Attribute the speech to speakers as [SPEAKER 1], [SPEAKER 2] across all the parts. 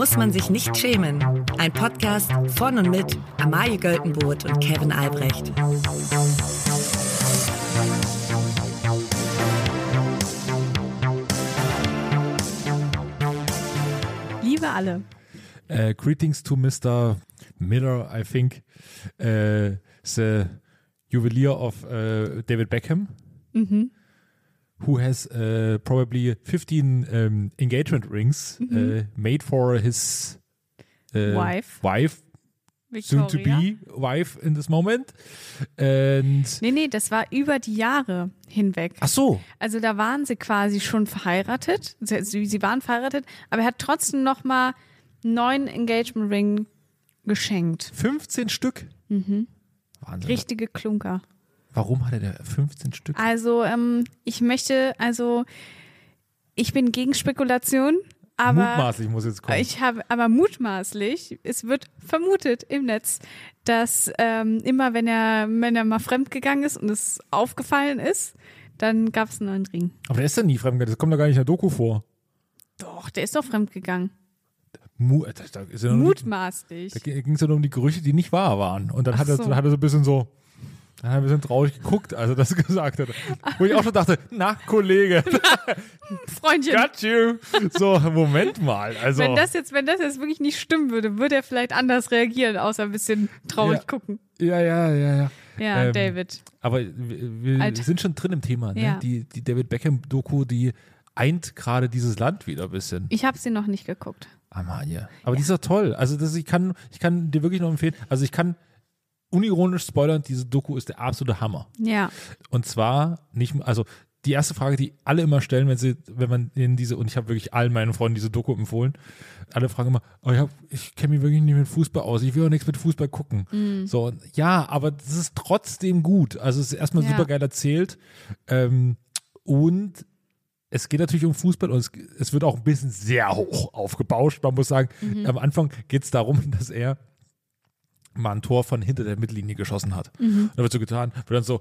[SPEAKER 1] muss man sich nicht schämen. Ein Podcast von und mit Amalie Göltenboot und Kevin Albrecht.
[SPEAKER 2] Liebe alle.
[SPEAKER 3] Uh, greetings to Mr. Miller, I think, uh, the juwelier of uh, David Beckham,
[SPEAKER 2] Mhm.
[SPEAKER 3] Who has uh, probably 15 um, engagement rings uh, made for his uh,
[SPEAKER 2] Wife.
[SPEAKER 3] wife, soon to
[SPEAKER 2] Victoria.
[SPEAKER 3] be wife in this moment. And
[SPEAKER 2] Nee, nee, das war über die Jahre hinweg.
[SPEAKER 3] ach so,
[SPEAKER 2] Also da waren sie quasi schon verheiratet. Sie, waren verheiratet, aber er hat trotzdem noch mal neuen Engagement Ring geschenkt.
[SPEAKER 3] 15 Stück.
[SPEAKER 2] Mhm.
[SPEAKER 3] Wahnsinn.
[SPEAKER 2] Richtige Klunker.
[SPEAKER 3] Warum hat er da 15 Stück?
[SPEAKER 2] Also ähm, ich möchte, also ich bin gegen Spekulation, aber
[SPEAKER 3] Mutmaßlich muss jetzt kommen.
[SPEAKER 2] ich habe, aber mutmaßlich, es wird vermutet im Netz, dass ähm, immer wenn er, wenn er mal fremdgegangen ist und es aufgefallen ist, dann gab es einen neuen Ring.
[SPEAKER 3] Aber der ist ja nie fremdgegangen. Das kommt doch gar nicht in der Doku vor.
[SPEAKER 2] Doch, der ist doch fremdgegangen.
[SPEAKER 3] Mu da, da ist ja
[SPEAKER 2] Mutmaßlich.
[SPEAKER 3] Da ging es ja nur um die Gerüchte, die nicht wahr waren. Und dann
[SPEAKER 2] Ach
[SPEAKER 3] hat er,
[SPEAKER 2] so.
[SPEAKER 3] hat er so ein bisschen so, dann er ein bisschen traurig geguckt, als er das gesagt hat. Wo ich auch schon dachte, na, Kollege,
[SPEAKER 2] Freundchen,
[SPEAKER 3] got you. So, Moment mal. Also,
[SPEAKER 2] wenn das jetzt, wenn das jetzt wirklich nicht stimmen würde, würde er vielleicht anders reagieren, außer ein bisschen traurig
[SPEAKER 3] Ja.
[SPEAKER 2] gucken.
[SPEAKER 3] ja, ja, ja, ja.
[SPEAKER 2] Ja,
[SPEAKER 3] Ähm,
[SPEAKER 2] David.
[SPEAKER 3] Aber wir, wir sind schon drin im Thema. Ne?
[SPEAKER 2] Ja.
[SPEAKER 3] Die, die David Beckham-Doku, die eint gerade dieses Land wieder ein bisschen.
[SPEAKER 2] Ich habe sie noch nicht geguckt.
[SPEAKER 3] Amalie. Aber die ist doch toll. Also das, ich, kann, ich kann dir wirklich noch empfehlen. Also ich kann unironisch spoilern, diese Doku ist der absolute Hammer.
[SPEAKER 2] Ja.
[SPEAKER 3] Und zwar nicht, also die erste Frage, die alle immer stellen, wenn sie, wenn man in diese, und ich habe wirklich allen meinen Freunden diese Doku empfohlen, alle fragen immer, oh, ich, hab- ich kenne mich wirklich nicht mit Fußball aus, ich will auch nichts mit Fußball gucken. So, und ja, aber das ist trotzdem gut. Also es ist erstmal
[SPEAKER 2] Ja.
[SPEAKER 3] super geil erzählt. Ähm, und es geht natürlich um Fußball und es, es wird auch ein bisschen sehr hoch aufgebauscht. Man muss sagen, am Anfang geht es darum, dass er mal ein Tor von hinter der Mittellinie geschossen hat. Und da wird so getan, wird dann so,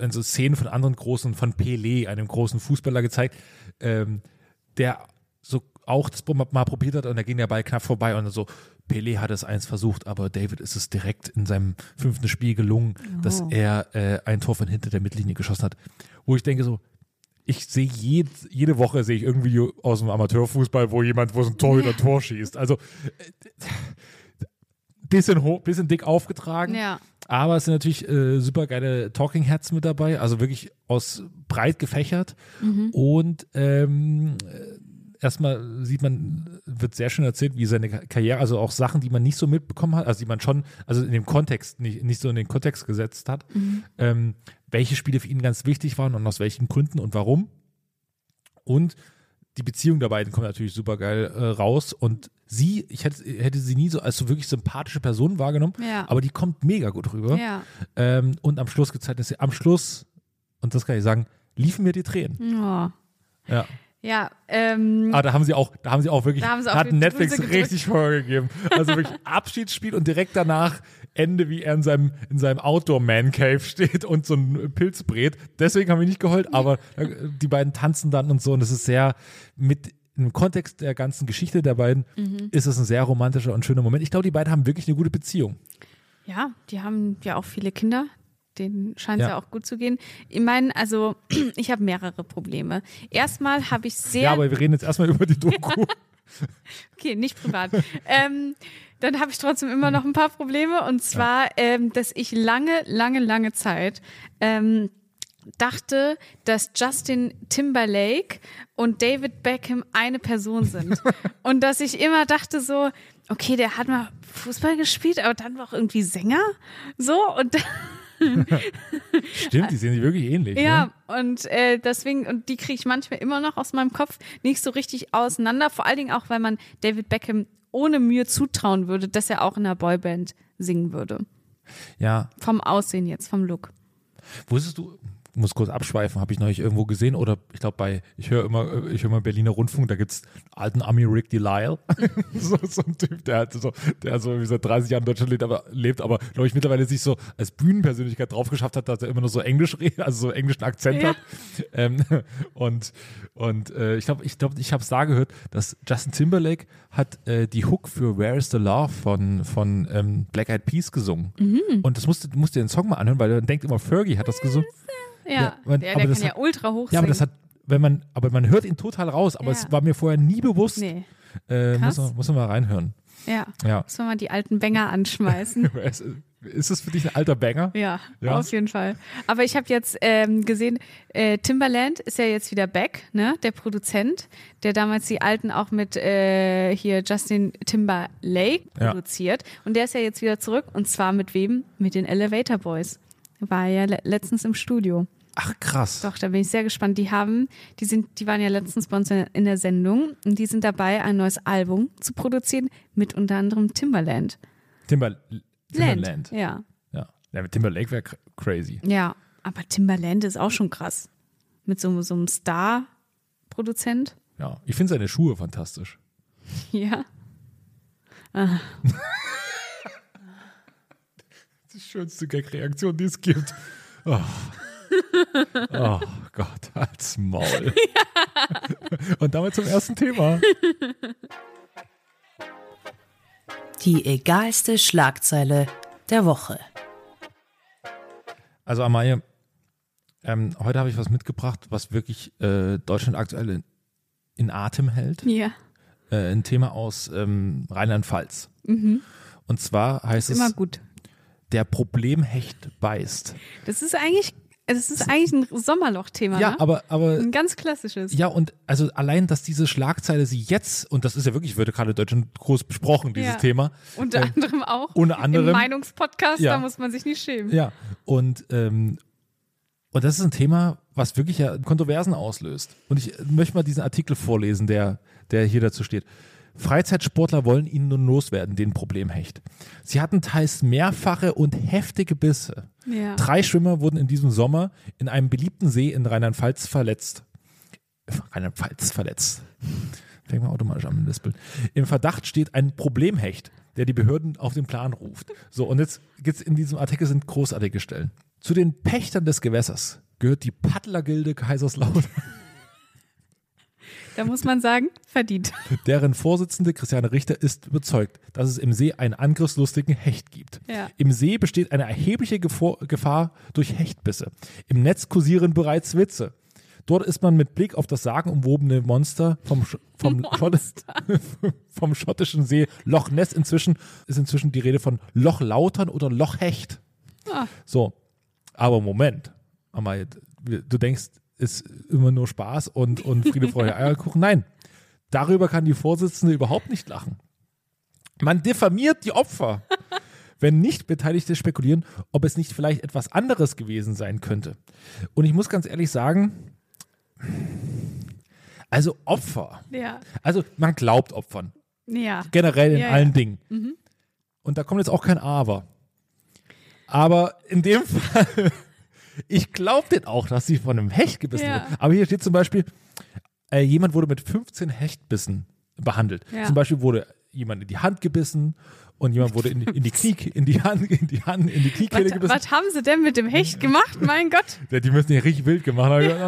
[SPEAKER 3] dann so Szenen von anderen großen, von Pelé, einem großen Fußballer gezeigt, ähm, der so auch das mal probiert hat und da ging der Ball knapp vorbei und dann so, Pelé hat es eins versucht, aber David ist es direkt in seinem fünften Spiel gelungen, dass
[SPEAKER 2] Oh.
[SPEAKER 3] er äh, ein Tor von hinter der Mittellinie geschossen hat. Wo ich denke so, ich sehe jed, jede Woche sehe ich irgendwie aus dem Amateurfußball, wo jemand, wo so ein Torhüter Tor schießt. Also äh, bisschen hoch, bisschen dick aufgetragen.
[SPEAKER 2] Ja.
[SPEAKER 3] Aber es sind natürlich äh, super geile Talking Heads mit dabei, also wirklich aus breit gefächert. Und ähm, äh, erstmal sieht man, wird sehr schön erzählt, wie seine Ka- Karriere, also auch Sachen, die man nicht so mitbekommen hat, also die man schon, also in dem Kontext, nicht, nicht so in den Kontext gesetzt hat, ähm, welche Spiele für ihn ganz wichtig waren und aus welchen Gründen und warum. Und die Beziehung der beiden kommt natürlich super geil äh, raus und sie, ich hätte, hätte sie nie so als so wirklich sympathische Person wahrgenommen,
[SPEAKER 2] Ja.
[SPEAKER 3] aber die kommt mega gut rüber.
[SPEAKER 2] Ja.
[SPEAKER 3] Ähm, und am Schluss gezeigt, dass sie am Schluss, und das kann ich sagen, liefen mir die Tränen.
[SPEAKER 2] Oh.
[SPEAKER 3] Ja.
[SPEAKER 2] Ja, ähm,
[SPEAKER 3] Aber da haben sie auch, da haben sie auch wirklich,
[SPEAKER 2] Da haben sie auf
[SPEAKER 3] hat Netflix richtig vorgegeben. Also wirklich Abschiedsspiel und direkt danach Ende, wie er in seinem, in seinem Outdoor-Man-Cave steht und so ein Pilz brät. Deswegen haben wir nicht geheult, aber äh, die beiden tanzen dann und so und es ist sehr mit im Kontext der ganzen Geschichte der beiden
[SPEAKER 2] Mhm.
[SPEAKER 3] ist es ein sehr romantischer und schöner Moment. Ich glaube, die beiden haben wirklich eine gute Beziehung.
[SPEAKER 2] ja, die haben ja auch viele Kinder. Denen scheint es
[SPEAKER 3] Ja.
[SPEAKER 2] ja. auch gut zu gehen. Ich meine, also ich habe mehrere Probleme. Erstmal habe ich sehr
[SPEAKER 3] Ja, aber wir reden jetzt erstmal über die Doku.
[SPEAKER 2] Okay, nicht privat. ähm, dann habe ich trotzdem immer noch ein paar Probleme. Und zwar, ähm, dass ich lange, lange, lange Zeit ähm, dachte, dass Justin Timberlake und David Beckham eine Person sind. und dass ich immer dachte so, okay, der hat mal Fußball gespielt, aber dann war auch irgendwie Sänger. So, und
[SPEAKER 3] Stimmt, die sehen sich wirklich ähnlich. Ne?
[SPEAKER 2] ja, und äh, deswegen, und die kriege ich manchmal immer noch aus meinem Kopf nicht so richtig auseinander. Vor allen Dingen auch, weil man David Beckham ohne Mühe zutrauen würde, dass er auch in einer Boyband singen würde.
[SPEAKER 3] Ja,
[SPEAKER 2] Vom Aussehen jetzt, vom Look.
[SPEAKER 3] wusstest du, muss kurz abschweifen, habe ich neulich irgendwo gesehen oder ich glaube bei, ich höre immer, ich höre immer Berliner Rundfunk, da gibt es alten Ami Rick Delisle, so, so ein Typ, der hat so, der so wie seit 30 Jahren in Deutschland lebt, aber lebt, aber glaube ich mittlerweile sich so als Bühnenpersönlichkeit drauf geschafft hat, dass er immer nur so Englisch redet, also so englischen Akzent
[SPEAKER 2] Ja.
[SPEAKER 3] hat. Ähm, und und äh, ich glaube, ich glaube, ich habe es da gehört, dass Justin Timberlake hat äh, die Hook für Where is the Love von von ähm, Black Eyed Peas gesungen. Und das musst du musst dir den Song mal anhören, weil man denkt immer Fergie hat das gesungen.
[SPEAKER 2] Ja,
[SPEAKER 3] man-
[SPEAKER 2] der,
[SPEAKER 3] aber
[SPEAKER 2] der
[SPEAKER 3] das
[SPEAKER 2] kann ja
[SPEAKER 3] hat-
[SPEAKER 2] ultra hoch
[SPEAKER 3] Ja, aber das hat, wenn man, aber man hört ihn total raus, aber es war mir vorher nie bewusst.
[SPEAKER 2] Nee,
[SPEAKER 3] äh, muss, man, muss man mal reinhören.
[SPEAKER 2] ja.
[SPEAKER 3] Ja.
[SPEAKER 2] Müssen wir mal die alten Bänger anschmeißen.
[SPEAKER 3] Ist, das für dich ein alter Banger?
[SPEAKER 2] Ja,
[SPEAKER 3] Ja.
[SPEAKER 2] auf jeden Fall. Aber ich habe jetzt ähm, gesehen, äh, Timbaland ist ja jetzt wieder back, ne? Der Produzent, der damals die alten auch mit äh, hier Justin Timberlake
[SPEAKER 3] Ja.
[SPEAKER 2] produziert. Und der ist ja jetzt wieder zurück. Und zwar mit wem? Mit den Elevator Boys. War ja le letztens im Studio.
[SPEAKER 3] Ach krass.
[SPEAKER 2] Doch, da bin ich sehr gespannt. Die haben, die sind, die waren ja letztens bei uns in der Sendung und die sind dabei, ein neues Album zu produzieren mit unter anderem Timbaland.
[SPEAKER 3] Timber, Timberland.
[SPEAKER 2] Ja.
[SPEAKER 3] Ja. ja, mit Timberlake wäre cr crazy.
[SPEAKER 2] Ja, aber Timbaland ist auch schon krass. Mit so, so einem Star-Produzent.
[SPEAKER 3] Ja, ich finde seine Schuhe fantastisch.
[SPEAKER 2] Ja.
[SPEAKER 3] Die schönste Gag-Reaktion, die es gibt. Oh. Oh Gott, als Maul. Und damit zum ersten Thema.
[SPEAKER 1] Die egalste Schlagzeile der Woche.
[SPEAKER 3] Also Amalie, ähm, heute habe ich was mitgebracht, was wirklich äh, Deutschland aktuell in, in Atem hält.
[SPEAKER 2] Ja.
[SPEAKER 3] Äh, ein Thema aus ähm, Rheinland-Pfalz. Und zwar heißt es,
[SPEAKER 2] Immer gut.
[SPEAKER 3] der Problemhecht beißt.
[SPEAKER 2] Das ist eigentlich, das ist eigentlich ein Sommerloch-Thema.
[SPEAKER 3] Ja,
[SPEAKER 2] ne?
[SPEAKER 3] aber, aber
[SPEAKER 2] Ein ganz klassisches.
[SPEAKER 3] Ja, und also allein, dass diese Schlagzeile sie jetzt, und das ist ja wirklich, wird gerade in Deutschland groß besprochen, dieses
[SPEAKER 2] Ja.
[SPEAKER 3] Thema.
[SPEAKER 2] Unter
[SPEAKER 3] äh,
[SPEAKER 2] anderem auch.
[SPEAKER 3] unter anderem-
[SPEAKER 2] Im Meinungspodcast,
[SPEAKER 3] Ja.
[SPEAKER 2] da muss man sich nicht schämen.
[SPEAKER 3] Ja, und, ähm, und das ist ein Thema, was wirklich ja Kontroversen auslöst. Und ich möchte mal diesen Artikel vorlesen, der, der hier dazu steht. Freizeitsportler wollen ihn nun loswerden, den Problemhecht. Sie hatten teils mehrfache und heftige Bisse.
[SPEAKER 2] Ja.
[SPEAKER 3] Drei Schwimmer wurden in diesem Sommer in einem beliebten See in Rheinland-Pfalz verletzt. Rheinland-Pfalz verletzt. Fängt mal automatisch an mit Lispeln. Im Verdacht steht ein Problemhecht, der die Behörden auf den Plan ruft. So, und jetzt geht's in diesem Artikel sind großartige Stellen. Zu den Pächtern des Gewässers gehört die Paddlergilde Kaiserslautern,
[SPEAKER 2] Da muss man sagen, verdient.
[SPEAKER 3] deren Vorsitzende Christiane Richter ist überzeugt, dass es im See einen angriffslustigen Hecht gibt.
[SPEAKER 2] Ja.
[SPEAKER 3] Im See besteht eine erhebliche Gefahr durch Hechtbisse. Im Netz kursieren bereits Witze. Dort ist man mit Blick auf das sagenumwobene Monster vom, vom, Schott vom schottischen See Loch Ness inzwischen ist inzwischen die Rede von Lochlautern oder Lochhecht.
[SPEAKER 2] Ah.
[SPEAKER 3] So, aber Moment, du denkst, ist immer nur Spaß und, und Friede, Freude, Eierkuchen. Nein, darüber kann die Vorsitzende überhaupt nicht lachen. Man diffamiert die Opfer, wenn nicht Beteiligte spekulieren, ob es nicht vielleicht etwas anderes gewesen sein könnte. Und ich muss ganz ehrlich sagen, also Opfer,
[SPEAKER 2] Ja.
[SPEAKER 3] also man glaubt Opfern,
[SPEAKER 2] Ja.
[SPEAKER 3] generell in
[SPEAKER 2] Ja,
[SPEAKER 3] allen
[SPEAKER 2] ja.
[SPEAKER 3] Dingen. Und da kommt jetzt auch kein Aber. Aber in dem Fall, ich glaube den auch, dass sie von einem Hecht gebissen
[SPEAKER 2] Ja.
[SPEAKER 3] wurde. Aber hier steht zum Beispiel, äh, jemand wurde mit 15 Hechtbissen behandelt.
[SPEAKER 2] Ja.
[SPEAKER 3] Zum Beispiel wurde jemand in die Hand gebissen und jemand wurde in, die- in die Knie, in die Hand, in die Hand, in die Kniekehle
[SPEAKER 2] Was,
[SPEAKER 3] gebissen.
[SPEAKER 2] was haben sie denn mit dem Hecht gemacht? Mein Gott.
[SPEAKER 3] Ja, die müssen ja richtig wild gemacht haben. Ja.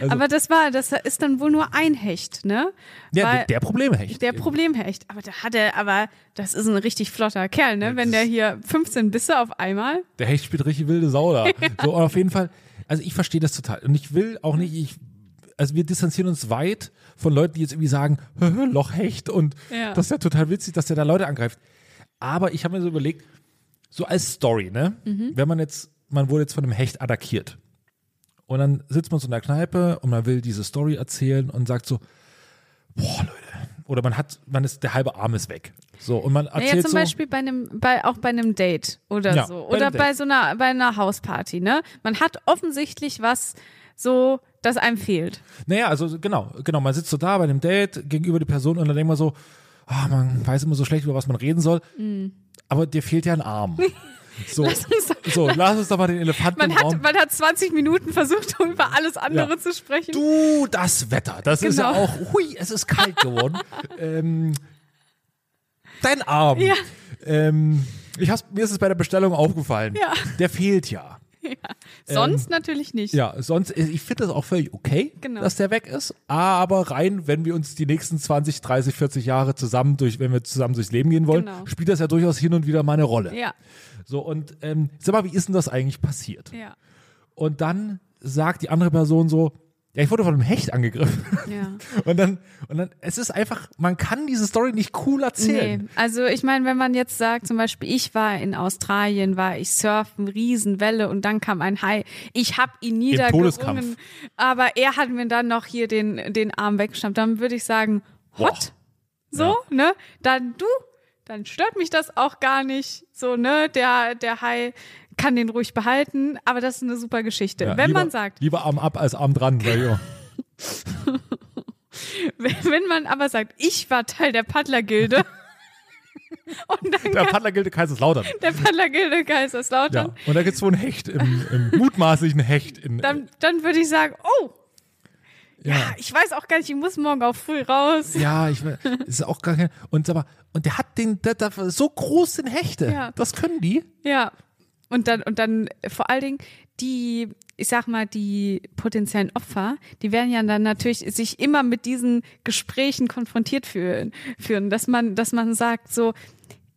[SPEAKER 3] Also,
[SPEAKER 2] Aber das war, das ist dann wohl nur ein Hecht, ne?
[SPEAKER 3] ja,
[SPEAKER 2] Weil-
[SPEAKER 3] der, Problemhecht.
[SPEAKER 2] Der Problemhecht. Aber da hat er, aber das ist ein richtig flotter Kerl, ne? Wenn der hier 15 Bisse auf einmal.
[SPEAKER 3] Der Hecht spielt richtig wilde Sau da. So, und auf jeden Fall, also ich verstehe das total. Und ich will auch nicht, ich, also wir distanzieren uns weit von Leuten, die jetzt irgendwie sagen, Lochhecht und
[SPEAKER 2] Ja.
[SPEAKER 3] das ist ja total witzig, dass der da Leute angreift. Aber ich habe mir so überlegt, so als Story, ne? Wenn man jetzt, man wurde jetzt von einem Hecht attackiert. Und dann sitzt man so in der Kneipe und man will diese Story erzählen und sagt so, boah, Leute. Oder man hat, man ist, der halbe Arm ist weg. So, und man erzählt
[SPEAKER 2] Naja, zum
[SPEAKER 3] so.
[SPEAKER 2] Beispiel bei einem, bei, auch bei einem Date oder
[SPEAKER 3] Ja,
[SPEAKER 2] so.
[SPEAKER 3] bei
[SPEAKER 2] Oder bei
[SPEAKER 3] Date.
[SPEAKER 2] so einer, bei einer Hausparty, ne? Man hat offensichtlich was so, das einem fehlt.
[SPEAKER 3] Naja, also genau, genau, man sitzt so da bei einem Date gegenüber die Person und dann denkt man so, ah, man weiß immer so schlecht, über was man reden soll, aber dir fehlt ja ein Arm. So,
[SPEAKER 2] Lass uns doch-
[SPEAKER 3] so, lass uns doch mal den Elefanten
[SPEAKER 2] Man
[SPEAKER 3] im
[SPEAKER 2] hat,
[SPEAKER 3] Raum.
[SPEAKER 2] man hat 20 Minuten versucht, um über alles andere
[SPEAKER 3] Ja.
[SPEAKER 2] zu sprechen.
[SPEAKER 3] Du, das Wetter, das ist ja
[SPEAKER 2] Genau.
[SPEAKER 3] auch, hui, es ist kalt geworden. ähm, dein Arm.
[SPEAKER 2] Ja.
[SPEAKER 3] Ähm, ich hab's, mir ist es bei der Bestellung aufgefallen.
[SPEAKER 2] Ja.
[SPEAKER 3] Der fehlt ja.
[SPEAKER 2] Sonst natürlich nicht.
[SPEAKER 3] Ähm, Ja, sonst, ich finde das auch völlig okay,
[SPEAKER 2] Genau.
[SPEAKER 3] dass der weg ist. Aber rein, wenn wir uns die nächsten 20, 30, 40 Jahre zusammen durch, wenn wir zusammen durchs Leben gehen wollen,
[SPEAKER 2] Genau.
[SPEAKER 3] spielt das ja durchaus hin und wieder mal eine Rolle.
[SPEAKER 2] Ja,
[SPEAKER 3] So, und ähm, sag mal, wie ist denn das eigentlich passiert?
[SPEAKER 2] ja,
[SPEAKER 3] Und dann sagt die andere Person so, ja, ich wurde von einem Hecht angegriffen.
[SPEAKER 2] ja.
[SPEAKER 3] Und dann, und dann, es ist einfach, man kann diese Story nicht cool erzählen.
[SPEAKER 2] Nee, also ich meine, wenn man jetzt sagt, zum Beispiel, ich war in Australien, war ich surfen, Riesenwelle und dann kam ein Hai. Ich habe ihn niedergerungen, aber er hat mir dann noch hier den, den Arm weggeschnappt. Dann würde ich sagen, hot, so, ne? Dann du, dann stört mich das auch gar nicht. So, ne? Der, der Hai kann den ruhig behalten, aber das ist eine super Geschichte.
[SPEAKER 3] Ja,
[SPEAKER 2] wenn
[SPEAKER 3] lieber,
[SPEAKER 2] man sagt,
[SPEAKER 3] Lieber Arm ab als Arm dran, sag ich immer.
[SPEAKER 2] wenn, man aber sagt, ich war Teil der Paddlergilde
[SPEAKER 3] Der Paddlergilde Kaiserslautern.
[SPEAKER 2] der Paddlergilde Kaiserslautern,
[SPEAKER 3] Ja. Und da gibt's wohl einen Hecht, im, im mutmaßlichen Hecht. In,
[SPEAKER 2] dann, dann würde ich sagen, oh, ja.
[SPEAKER 3] ja.
[SPEAKER 2] ich weiß auch gar nicht, ich muss morgen auch früh raus.
[SPEAKER 3] Ja, ich weiß, ist auch gar kein, und aber, und der hat den, der, der, so groß sind Hechte.
[SPEAKER 2] Ja.
[SPEAKER 3] Das können die.
[SPEAKER 2] Ja. Und dann, und dann vor allen Dingen die, ich sag mal, die potenziellen Opfer, die werden ja dann natürlich sich immer mit diesen Gesprächen konfrontiert fühlen, führen, dass man, dass man sagt so,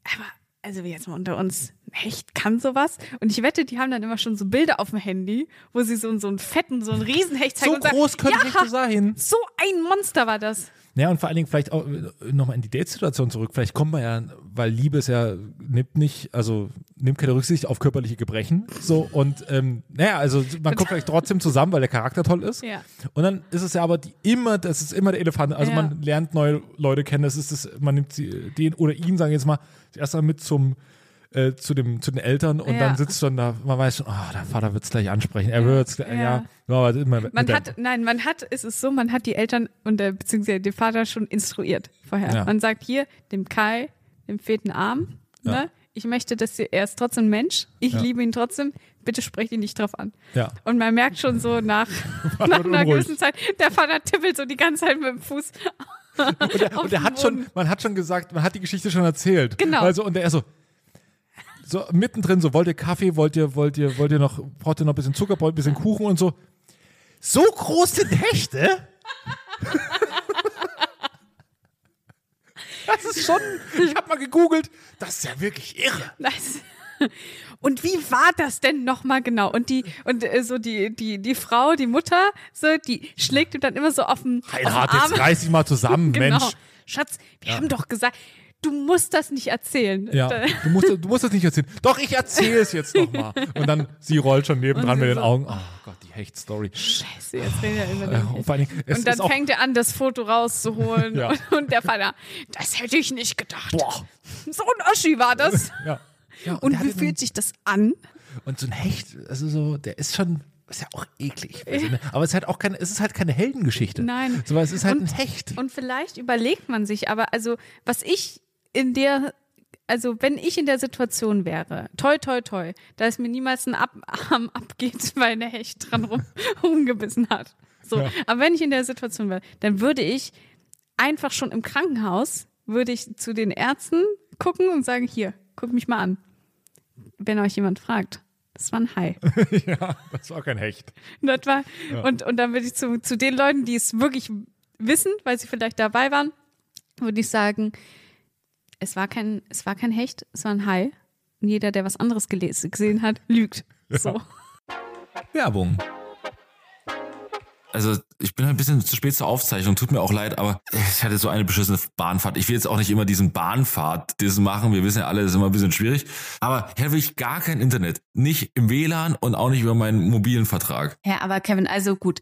[SPEAKER 2] aber, also wir jetzt mal unter uns, ein Hecht kann sowas? Und ich wette, die haben dann immer schon so Bilder auf dem Handy, wo sie so, so einen fetten, so einen Riesenhecht zeigen
[SPEAKER 3] So
[SPEAKER 2] und sagen,
[SPEAKER 3] groß können
[SPEAKER 2] ja,
[SPEAKER 3] Hechte sein.
[SPEAKER 2] so ein Monster war das.
[SPEAKER 3] Ja, und vor allen Dingen vielleicht auch nochmal in die Date-Situation zurück. Vielleicht kommt man ja, weil Liebe ist ja, nimmt nicht, also nimmt keine Rücksicht auf körperliche Gebrechen. So, und ähm, naja, also man kommt vielleicht trotzdem zusammen, weil der Charakter toll ist.
[SPEAKER 2] Ja.
[SPEAKER 3] Und dann ist es ja aber die, immer, das ist immer der Elefant. Also
[SPEAKER 2] Ja.
[SPEAKER 3] man lernt neue Leute kennen. Das ist das, man nimmt sie, den oder ihn, sagen wir jetzt mal, erst mal mit zum äh, zu, dem, zu den Eltern und
[SPEAKER 2] Ja.
[SPEAKER 3] dann sitzt schon da, man weiß schon, oh, der Vater wird es gleich ansprechen, er wird es, ja,
[SPEAKER 2] Ja.
[SPEAKER 3] ja, mit
[SPEAKER 2] Man
[SPEAKER 3] der-
[SPEAKER 2] hat, nein, man hat, es ist so, man hat die Eltern und der, beziehungsweise den Vater schon instruiert vorher.
[SPEAKER 3] Ja.
[SPEAKER 2] Man sagt hier, dem Kai, dem vierten Arm,
[SPEAKER 3] Ja.
[SPEAKER 2] ne? Ich möchte, dass sie, er ist trotzdem ein Mensch. Ich
[SPEAKER 3] Ja.
[SPEAKER 2] liebe ihn trotzdem. Bitte sprecht ihn nicht drauf an.
[SPEAKER 3] ja.
[SPEAKER 2] Und man merkt schon so nach, nach einer gewissen Zeit, der Vater tippelt so die ganze Zeit mit dem Fuß.
[SPEAKER 3] Und er, und er hat schon, man hat schon gesagt, man hat die Geschichte schon erzählt.
[SPEAKER 2] Genau.
[SPEAKER 3] Also, und er so, so mittendrin, so, wollt ihr Kaffee, wollt ihr, wollt ihr, wollt ihr noch, braucht ihr noch ein bisschen Zucker, braucht ihr ein bisschen Kuchen und so. So groß sind Hechte? Das ist schon, ich habe mal gegoogelt, das ist ja wirklich irre.
[SPEAKER 2] Das- Und wie war das denn nochmal genau? Und die, und äh, so die, die, die Frau, die Mutter, so, die schlägt ihm dann immer so auf den, auf den Arm.
[SPEAKER 3] jetzt reiß dich mal zusammen,
[SPEAKER 2] Genau.
[SPEAKER 3] Mensch.
[SPEAKER 2] Schatz, wir haben doch gesagt, du musst das nicht erzählen.
[SPEAKER 3] Ja, du musst, du musst das nicht erzählen. Doch, ich erzähle es jetzt nochmal. Und dann, sie rollt schon nebendran
[SPEAKER 2] Und
[SPEAKER 3] mit den
[SPEAKER 2] so,
[SPEAKER 3] Augen. Oh Gott, die Hecht-Story.
[SPEAKER 2] Scheiße, jetzt redet er über
[SPEAKER 3] Äh,
[SPEAKER 2] den
[SPEAKER 3] und allen Dingen, es
[SPEAKER 2] Und dann fängt er an, das Foto rauszuholen.
[SPEAKER 3] Ja.
[SPEAKER 2] und, und der Vater, das hätte ich nicht gedacht.
[SPEAKER 3] boah.
[SPEAKER 2] So ein Oschi war das.
[SPEAKER 3] Ja. ja
[SPEAKER 2] Und
[SPEAKER 3] der
[SPEAKER 2] wie fühlt sich das an?
[SPEAKER 3] Und so ein Hecht, also so, der ist schon, ist ja auch eklig. Also, ne? Aber es ist halt auch keine, es ist halt keine Heldengeschichte.
[SPEAKER 2] Nein.
[SPEAKER 3] So, es ist halt
[SPEAKER 2] Und-
[SPEAKER 3] ein Hecht.
[SPEAKER 2] Und vielleicht überlegt man sich aber, also was ich in der, also wenn ich in der Situation wäre, toi, toi, toi, da es mir niemals ein Ab Arm abgeht, weil eine Hecht dran rum, rumgebissen hat. So,
[SPEAKER 3] Ja.
[SPEAKER 2] aber wenn ich in der Situation wäre, dann würde ich einfach schon im Krankenhaus, würde ich zu den Ärzten gucken und sagen, hier, guck mich mal an. Wenn euch jemand fragt, das war ein Hai.
[SPEAKER 3] ja, das war kein Hecht.
[SPEAKER 2] Das war, und, und dann würde ich zu, zu den Leuten, die es wirklich wissen, weil sie vielleicht dabei waren, würde ich sagen, es war kein, es war kein Hecht, es war ein Hai. Und jeder, der was anderes gelesen, gesehen hat, lügt. So.
[SPEAKER 3] Werbung.
[SPEAKER 4] Also ich bin halt ein bisschen zu spät zur Aufzeichnung, tut mir auch leid, aber ich hatte so eine beschissene Bahnfahrt. Ich will jetzt auch nicht immer diesen Bahnfahrt das machen. Wir wissen ja alle, das ist immer ein bisschen schwierig. Aber hier will ich gar kein Internet. Nicht im WLAN und auch nicht über meinen mobilen Vertrag.
[SPEAKER 5] Ja, aber Kevin, also gut,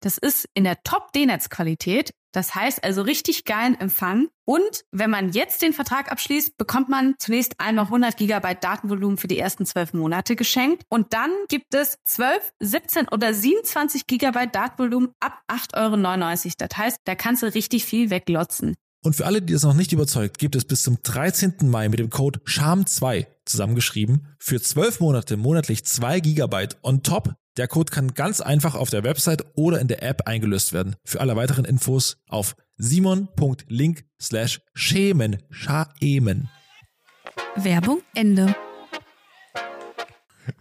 [SPEAKER 5] Das ist in der Top-D-Netz-Qualität. Das heißt also richtig geilen Empfang. Und wenn man jetzt den Vertrag abschließt, bekommt man zunächst einmal 100 Gigabyte Datenvolumen für die ersten zwölf Monate geschenkt. Und dann gibt es 12, 17 oder 27 Gigabyte Datenvolumen ab 8,99 Euro. Das heißt, da kannst du richtig viel weglotzen.
[SPEAKER 6] Und für alle, die das noch nicht überzeugt, gibt es bis zum 13. Mai mit dem Code SHAM2 zusammengeschrieben für 12 Monate monatlich 2 Gigabyte on top. Der Code kann ganz einfach auf der Website oder in der App eingelöst werden. Für alle weiteren Infos auf simon.link slash schämen. Schaemen.
[SPEAKER 2] Werbung Ende.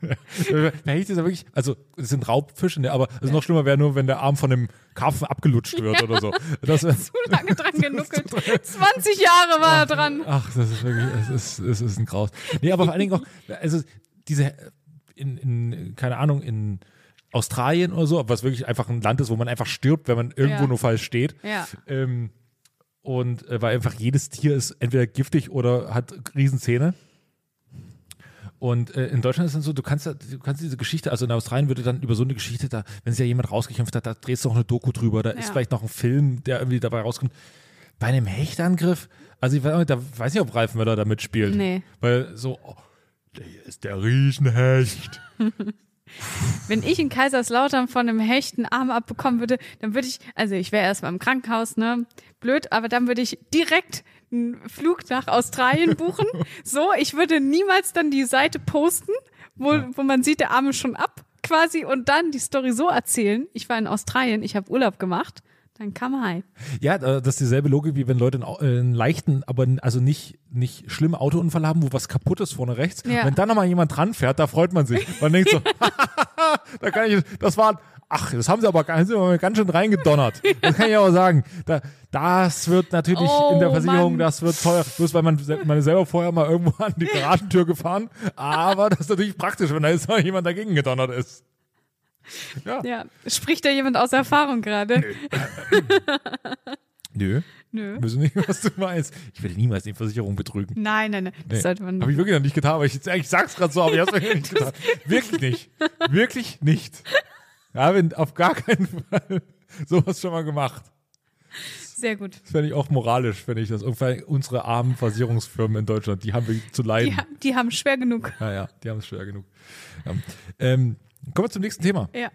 [SPEAKER 3] Da Hecht ist ja wirklich, also es sind Raubfische, ne, aber es ist noch schlimmer wäre nur, wenn der Arm von dem Karpfen abgelutscht wird oder so. Das,
[SPEAKER 2] Zu lange dran genuckelt. 20 Jahre war er dran.
[SPEAKER 3] ach, das ist wirklich, es ist, es ist ein Graus. Nee, aber vor allen Dingen auch, also diese, in, in keine Ahnung, in Australien oder so, was wirklich einfach ein Land ist, wo man einfach stirbt, wenn man irgendwo
[SPEAKER 2] Ja.
[SPEAKER 3] nur falsch steht.
[SPEAKER 2] Ja.
[SPEAKER 3] Ähm, und äh, weil einfach jedes Tier ist entweder giftig oder hat Riesenzähne. Und äh, in Deutschland ist es dann so, du kannst, du kannst diese Geschichte, also in Australien würde dann über so eine Geschichte, da, wenn sich ja jemand rausgekämpft hat, da drehst du auch eine Doku drüber, da ist
[SPEAKER 2] Ja.
[SPEAKER 3] vielleicht noch ein Film, der irgendwie dabei rauskommt. Bei einem Hechtangriff, also ich weiß, da weiß nicht, ob Ralf Möller da mitspielt.
[SPEAKER 2] Nee.
[SPEAKER 3] Weil so, hier ist der Riesenhecht.
[SPEAKER 2] Wenn ich in Kaiserslautern von einem Hecht einen Arm abbekommen würde, dann würde ich, also ich wäre erstmal im Krankenhaus, ne? Blöd, aber dann würde ich direkt einen Flug nach Australien buchen. so, ich würde niemals dann die Seite posten, wo, wo man sieht, der Arm ist schon ab, quasi, und dann die Story so erzählen. Ich war in Australien, ich habe Urlaub gemacht. Dann kam hi.
[SPEAKER 3] Ja, äh, das ist dieselbe Logik, wie wenn Leute einen, äh, leichten, aber also nicht, nicht schlimmen Autounfall haben, wo was kaputt ist vorne rechts.
[SPEAKER 2] Ja.
[SPEAKER 3] Wenn dann nochmal jemand dran fährt, da freut man sich. Man denkt so, da kann ich, das war, ach, das haben sie aber ganz, sind aber ganz schön reingedonnert. Das kann ich aber sagen. Da, das wird natürlich
[SPEAKER 2] Oh,
[SPEAKER 3] in der Versicherung,
[SPEAKER 2] Mann.
[SPEAKER 3] das wird teuer. Bloß weil man, man selber vorher mal irgendwo an die Garagentür gefahren. Aber das ist natürlich praktisch, wenn da jetzt mal jemand dagegen gedonnert ist. Ja.
[SPEAKER 2] Ja, spricht da jemand aus Erfahrung gerade?
[SPEAKER 3] Nö.
[SPEAKER 2] Nö.
[SPEAKER 3] Ich weiß nicht, was du meinst. Ich werde niemals die Versicherung betrügen.
[SPEAKER 2] Nein, nein, nein. Das
[SPEAKER 3] Nee.
[SPEAKER 2] sollte man
[SPEAKER 3] Habe ich wirklich noch nicht getan, aber ich, ich sag's gerade so, aber ich hab's wirklich nicht getan. Wirklich nicht. Wirklich nicht. Ich habe auf gar keinen Fall sowas schon mal gemacht.
[SPEAKER 2] Sehr gut.
[SPEAKER 3] Das fände ich auch moralisch, wenn ich das unsere armen Versicherungsfirmen in Deutschland, die haben wir zu leiden.
[SPEAKER 2] Die, die haben schwer genug.
[SPEAKER 3] Ja, ja, die haben es schwer genug. Ja. Ähm, kommen wir zum nächsten Thema.
[SPEAKER 2] Ja.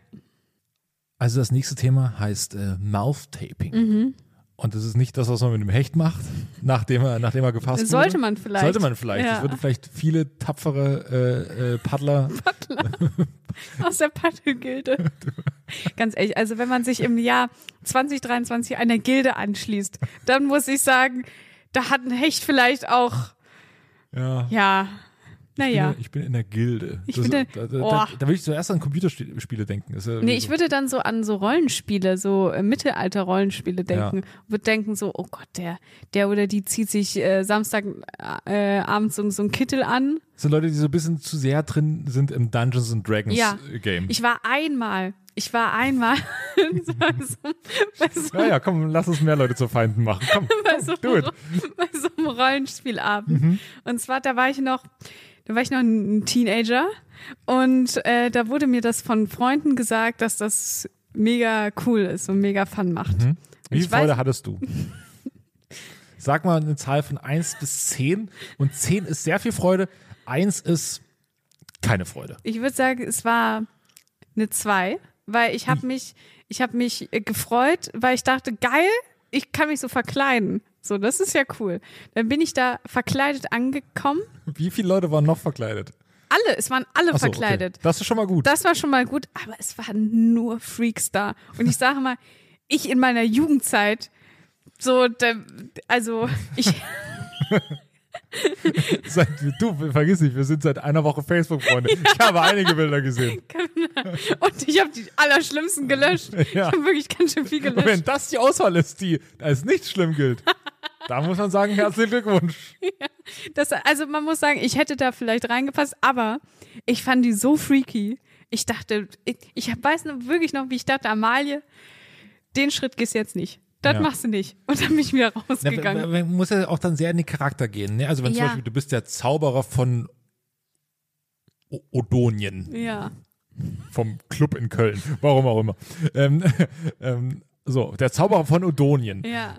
[SPEAKER 3] Also das nächste Thema heißt äh, Mouth Taping.
[SPEAKER 2] Mhm.
[SPEAKER 3] Und das ist nicht das, was man mit dem Hecht macht, nachdem er, nachdem er gefasst
[SPEAKER 2] Sollte
[SPEAKER 3] wurde.
[SPEAKER 2] man vielleicht.
[SPEAKER 3] Sollte man vielleicht.
[SPEAKER 2] Ja.
[SPEAKER 3] Das würde vielleicht viele tapfere äh, äh, Paddler.
[SPEAKER 2] Aus der Paddelgilde. Ganz ehrlich, also wenn man sich im Jahr 2023 einer Gilde anschließt, dann muss ich sagen, da hat ein Hecht vielleicht auch,
[SPEAKER 3] Ja.
[SPEAKER 2] ja, naja.
[SPEAKER 3] Ich bin in der Gilde.
[SPEAKER 2] Ich
[SPEAKER 3] das,
[SPEAKER 2] bin
[SPEAKER 3] da, da,
[SPEAKER 2] Oh.
[SPEAKER 3] da, da will ich zuerst an Computerspiele denken. Ja
[SPEAKER 2] Nee,
[SPEAKER 3] so-
[SPEAKER 2] ich würde dann so an so Rollenspiele, so äh, Mittelalter-Rollenspiele denken. Würde denken so, oh Gott, der, der oder die zieht sich äh, Samstag äh, so, so ein Kittel an.
[SPEAKER 3] Das sind Leute, die so ein bisschen zu sehr drin sind im Dungeons and Dragons
[SPEAKER 2] Ja.
[SPEAKER 3] Game.
[SPEAKER 2] Ich war einmal, ich war einmal so, bei so, bei so
[SPEAKER 3] ja, ja, komm, lass uns mehr Leute zu Feinden machen. Komm,
[SPEAKER 2] bei so,
[SPEAKER 3] do it.
[SPEAKER 2] bei so einem Rollenspielabend. Und zwar, da war ich noch, da war ich noch ein Teenager und äh, da wurde mir das von Freunden gesagt, dass das mega cool ist und mega Fun macht.
[SPEAKER 3] Wie viel
[SPEAKER 2] weiß-
[SPEAKER 3] Freude hattest du? Sag mal eine Zahl von 1 bis 10 und 10 ist sehr viel Freude, 1 ist keine Freude.
[SPEAKER 2] Ich würde sagen, es war eine 2, weil ich habe mich, ich habe mich äh, gefreut, weil ich dachte, geil, ich kann mich so verkleiden. So, das ist ja cool. Dann bin ich da verkleidet angekommen.
[SPEAKER 3] Wie viele Leute waren noch verkleidet?
[SPEAKER 2] Alle, es waren alle
[SPEAKER 3] so,
[SPEAKER 2] verkleidet.
[SPEAKER 3] Okay. Das ist schon mal gut.
[SPEAKER 2] Das war schon mal gut, aber es waren nur Freaks da. Und ich sage mal, ich in meiner Jugendzeit, so, also ich,
[SPEAKER 3] Seit, du, vergiss nicht, wir sind seit einer Woche Facebook-Freunde. Ich habe einige Bilder gesehen.
[SPEAKER 2] und ich habe die allerschlimmsten gelöscht. Ich
[SPEAKER 3] Ja.
[SPEAKER 2] habe wirklich ganz schön viel
[SPEAKER 3] Und wenn
[SPEAKER 2] gelöscht.
[SPEAKER 3] das die Auswahl ist, die als nicht schlimm gilt, da muss man sagen, herzlichen Glückwunsch.
[SPEAKER 2] Das, also man muss sagen, ich hätte da vielleicht reingepasst, aber ich fand die so freaky. Ich dachte, ich, ich weiß noch wirklich noch, wie ich dachte, Amalie, den Schritt gehst jetzt nicht. Das
[SPEAKER 3] Ja.
[SPEAKER 2] machst du nicht. Und dann bin ich wieder
[SPEAKER 3] Ja,
[SPEAKER 2] rausgegangen.
[SPEAKER 3] man, man muss ja auch dann sehr in den Charakter gehen. Ne? Also wenn zum
[SPEAKER 2] Ja.
[SPEAKER 3] Beispiel du bist der Zauberer von O Odonien.
[SPEAKER 2] Ja.
[SPEAKER 3] vom Club in Köln. Warum auch immer. Ähm, ähm, so, der Zauberer von Odonien.
[SPEAKER 2] Ja.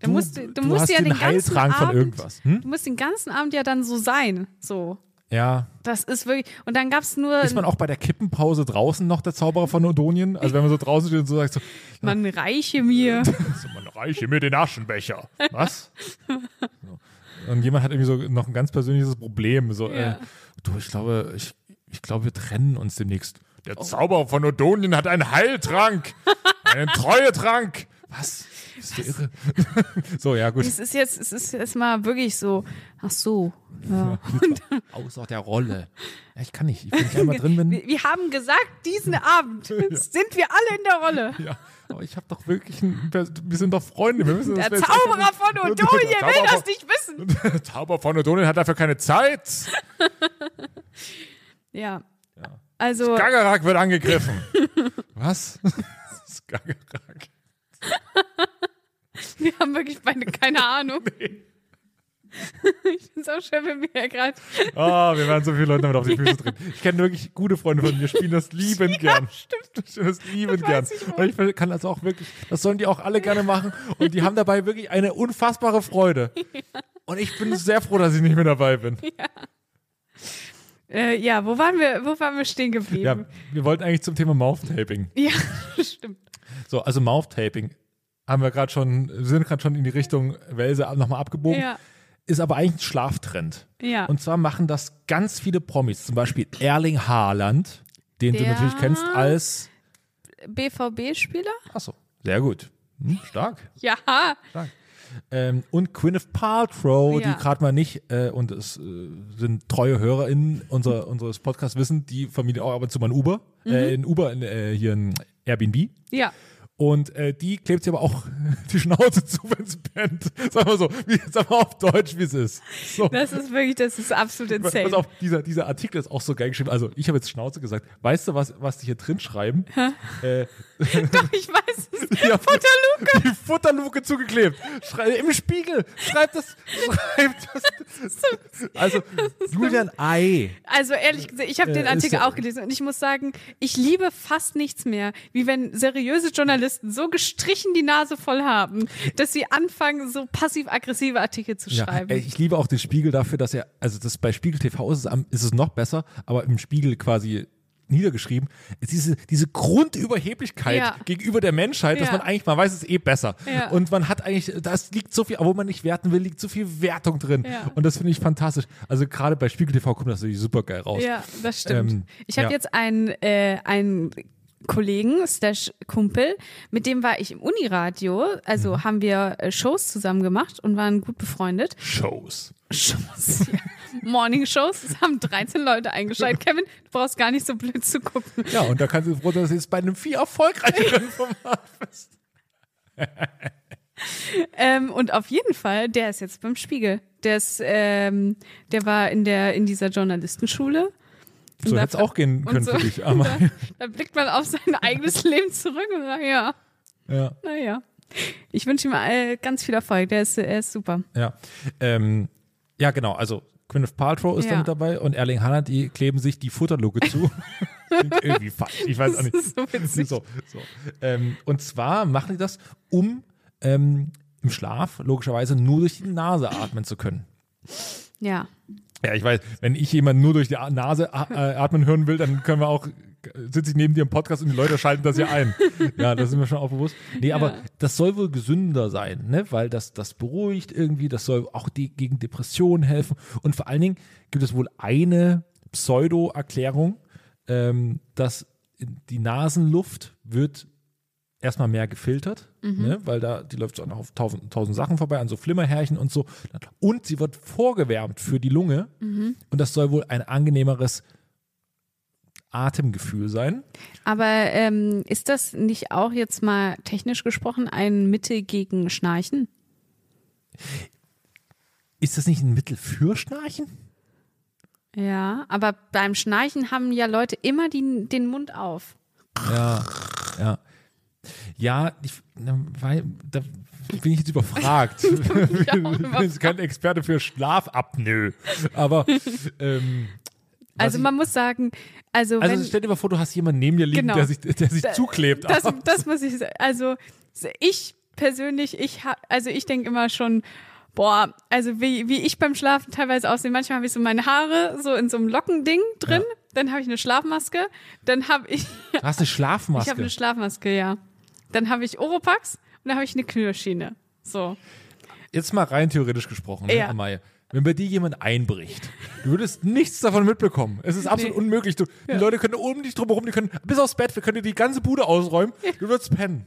[SPEAKER 2] Da
[SPEAKER 3] Du-
[SPEAKER 2] musst, du, du
[SPEAKER 3] du
[SPEAKER 2] musst ja
[SPEAKER 3] den
[SPEAKER 2] den ganzen
[SPEAKER 3] Heiltrank von
[SPEAKER 2] Abend,
[SPEAKER 3] irgendwas, hm?
[SPEAKER 2] Du musst den ganzen Abend ja dann so sein. So.
[SPEAKER 3] Ja.
[SPEAKER 2] Das ist wirklich. Und dann gab es nur.
[SPEAKER 3] Ist man auch bei der Kippenpause draußen noch der Zauberer von Odonien? Also wenn man so draußen steht und so sagt so,
[SPEAKER 2] man reiche mir.
[SPEAKER 3] so man reiche mir den Aschenbecher. Was? Und jemand hat irgendwie so noch ein ganz persönliches Problem. So,
[SPEAKER 2] Ja.
[SPEAKER 3] äh, du, ich glaube, ich, ich glaube, wir trennen uns demnächst. Der Zauberer von Odonien hat einen Heiltrank. einen Treuetrank. Was? Bist du irre? so, ja, gut.
[SPEAKER 2] Es ist jetzt, es ist jetzt mal wirklich so. Ach so. Ja.
[SPEAKER 3] Außer der Rolle. Ja, ich kann nicht. Ich, wenn ich einmal drin bin.
[SPEAKER 2] Wir, wir haben gesagt, diesen Abend sind wir alle in der Rolle.
[SPEAKER 3] Ja, aber ich habe doch wirklich, ein, wir sind doch Freunde. Wir müssen
[SPEAKER 2] Der
[SPEAKER 3] das
[SPEAKER 2] Zauberer von Odonien will das nicht wissen.
[SPEAKER 3] Der Zauberer von Odonien hat dafür keine Zeit.
[SPEAKER 2] Ja. Also,
[SPEAKER 3] Gagarak wird angegriffen. Was? Gagarak.
[SPEAKER 2] wir haben wirklich beide keine Ahnung. Ich finde es auch schön, wenn wir ja gerade.
[SPEAKER 3] Ah, wir werden so viele Leute damit auf die Füße treten. Ich kenne wirklich gute Freunde von mir, spielen das liebend gern.
[SPEAKER 2] Stimmt.
[SPEAKER 3] Spielen das liebend gern.
[SPEAKER 2] ich
[SPEAKER 3] ich kann das auch wirklich, das sollen die auch alle gerne machen. Und die haben dabei wirklich eine unfassbare Freude. Und ich bin sehr froh, dass ich nicht mehr dabei bin.
[SPEAKER 2] Äh, ja, wo waren wir, wo waren wir stehen geblieben?
[SPEAKER 3] Ja, wir wollten eigentlich zum Thema Mouth-Taping.
[SPEAKER 2] Ja, stimmt.
[SPEAKER 3] So, also Mouth-Taping haben wir gerade schon, sind gerade schon in die Richtung Welse nochmal abgebogen.
[SPEAKER 2] Ja.
[SPEAKER 3] Ist aber eigentlich ein Schlaftrend.
[SPEAKER 2] Ja.
[SPEAKER 3] Und zwar machen das ganz viele Promis, zum Beispiel Erling Haaland, den du
[SPEAKER 2] Der-
[SPEAKER 3] natürlich kennst als,
[SPEAKER 2] BVB-Spieler?
[SPEAKER 3] achso, sehr gut, hm, stark.
[SPEAKER 2] Ja.
[SPEAKER 3] Ähm, und Gwyneth Paltrow,
[SPEAKER 2] Ja.
[SPEAKER 3] die gerade mal nicht, äh, und es äh, sind treue HörerInnen unser, unseres Podcasts wissen, die Familie auch ab und zu mal in Uber,
[SPEAKER 2] Mhm.
[SPEAKER 3] äh, in Uber, in, äh, hier in Airbnb.
[SPEAKER 2] Ja.
[SPEAKER 3] Und äh, die klebt sich aber auch die Schnauze zu, wenn es pennt. Sag mal so, wie, sag mal auf Deutsch, wie es ist. So.
[SPEAKER 2] Das ist wirklich, das ist absolut
[SPEAKER 3] Pass
[SPEAKER 2] insane.
[SPEAKER 3] auf, dieser, dieser Artikel ist auch so geil geschrieben. Also, ich habe jetzt Schnauze gesagt. Weißt du, was, was die hier drin schreiben? Äh,
[SPEAKER 2] Doch, ich weiß es.
[SPEAKER 3] die haben Die Futterluke zugeklebt. Schrei, Im Spiegel. Schreibt das. Schreibt das. Also, Julian Ei.
[SPEAKER 2] Also ehrlich gesagt, ich habe
[SPEAKER 3] Äh,
[SPEAKER 2] den Artikel auch gelesen und ich muss sagen, ich liebe fast nichts mehr, wie wenn seriöse Journalisten so gestrichen die Nase voll haben, dass sie anfangen, so passiv-aggressive Artikel zu
[SPEAKER 3] Ja,
[SPEAKER 2] schreiben.
[SPEAKER 3] ey, ich liebe auch den Spiegel dafür, dass er, also das bei Spiegel TV ist es, ist es noch besser, aber im Spiegel quasi niedergeschrieben, ist diese, diese Grundüberheblichkeit
[SPEAKER 2] Ja.
[SPEAKER 3] gegenüber der Menschheit, dass
[SPEAKER 2] Ja.
[SPEAKER 3] man eigentlich, man weiß es eh besser.
[SPEAKER 2] Ja.
[SPEAKER 3] Und man hat eigentlich, das liegt so viel, obwohl man nicht werten will, liegt so viel Wertung drin. Und das finde ich fantastisch. Also gerade bei Spiegel TV kommt das natürlich super geil raus.
[SPEAKER 2] Ja, das stimmt.
[SPEAKER 3] Ähm,
[SPEAKER 2] ich habe jetzt einen, äh, einen Kollegen, slash Kumpel, mit dem war ich im Uniradio, also
[SPEAKER 3] Mhm.
[SPEAKER 2] haben wir äh, Shows zusammen gemacht und waren gut befreundet.
[SPEAKER 3] Shows.
[SPEAKER 2] Shows, ja. Morning Shows, es haben 13 Leute eingeschaltet. Kevin, du brauchst gar nicht so blöd zu gucken.
[SPEAKER 3] Ja, und da kannst du froh, sein, dass du jetzt bei einem viel erfolgreicheren Format bist.
[SPEAKER 2] Ähm, und auf jeden Fall, der ist jetzt beim Spiegel. Der ist, ähm, der war in der in dieser Journalistenschule.
[SPEAKER 3] So hätte es auch gehen können
[SPEAKER 2] so.
[SPEAKER 3] für dich. Aber,
[SPEAKER 2] Da, da blickt man auf sein eigenes Leben zurück und sagt, ja,
[SPEAKER 3] ja.
[SPEAKER 2] naja. Ich wünsche ihm äh, ganz viel Erfolg. Der ist, er ist super.
[SPEAKER 3] Ja, ähm, ja genau, also Gwyneth Paltrow ist
[SPEAKER 2] Ja.
[SPEAKER 3] da mit dabei und Erling Haaland, die kleben sich die Futterluke zu. Irgendwie falsch, ich weiß auch nicht.
[SPEAKER 2] So witzig.
[SPEAKER 3] So, so. Ähm, und zwar machen die das, um ähm, im Schlaf logischerweise nur durch die Nase atmen zu können.
[SPEAKER 2] Ja.
[SPEAKER 3] Ja, ich weiß, wenn ich jemanden nur durch die Nase atmen hören will, dann können wir auch, sitze ich neben dir im Podcast und die Leute schalten das ja ein. Ja, das ist mir schon auch bewusst. Nee, aber
[SPEAKER 2] Ja.
[SPEAKER 3] das soll wohl gesünder sein, ne? weil das, das beruhigt irgendwie, das soll auch die, gegen Depressionen helfen. Und vor allen Dingen gibt es wohl eine Pseudo-Erklärung, ähm, dass die Nasenluft wird erstmal mehr gefiltert, ne, weil da, die läuft so noch auf tausend, tausend Sachen vorbei, an so Flimmerhärchen und so. Und sie wird vorgewärmt für die Lunge. Und das soll wohl ein angenehmeres Atemgefühl sein.
[SPEAKER 2] Aber ähm, ist das nicht auch jetzt mal technisch gesprochen ein Mittel gegen Schnarchen?
[SPEAKER 3] Ist das nicht ein Mittel für Schnarchen?
[SPEAKER 2] Ja, aber beim Schnarchen haben ja Leute immer die, den Mund auf.
[SPEAKER 3] Ja, ja. Ja, ich, weil, da bin ich jetzt überfragt. ich bin kein Experte für Schlafapnoe. Aber ähm,
[SPEAKER 2] Also
[SPEAKER 3] ich-
[SPEAKER 2] man muss sagen, also,
[SPEAKER 3] Also
[SPEAKER 2] wenn,
[SPEAKER 3] stell dir mal vor, du hast jemanden neben dir liegen,
[SPEAKER 2] Genau.
[SPEAKER 3] der sich, der sich zuklebt.
[SPEAKER 2] das, das muss ich sagen. Also ich persönlich, ich ha, also ich denke immer schon, boah, also wie, wie ich beim Schlafen teilweise aussehe, manchmal habe ich so meine Haare so in so einem Lockending drin, dann habe ich eine Schlafmaske, dann habe ich,
[SPEAKER 3] du hast eine Schlafmaske.
[SPEAKER 2] ich habe eine Schlafmaske, ja. Dann habe ich Oropax und dann habe ich eine Knüllschiene. So.
[SPEAKER 3] Jetzt mal rein theoretisch gesprochen, ne,
[SPEAKER 2] Ja.
[SPEAKER 3] Amaya. Wenn bei dir jemand einbricht, du würdest nichts davon mitbekommen. Es ist absolut
[SPEAKER 2] Nee.
[SPEAKER 3] unmöglich. Du, Die Leute können um dich drumherum, die können bis aufs Bett, wir können dir die ganze Bude ausräumen. Du würdest pennen.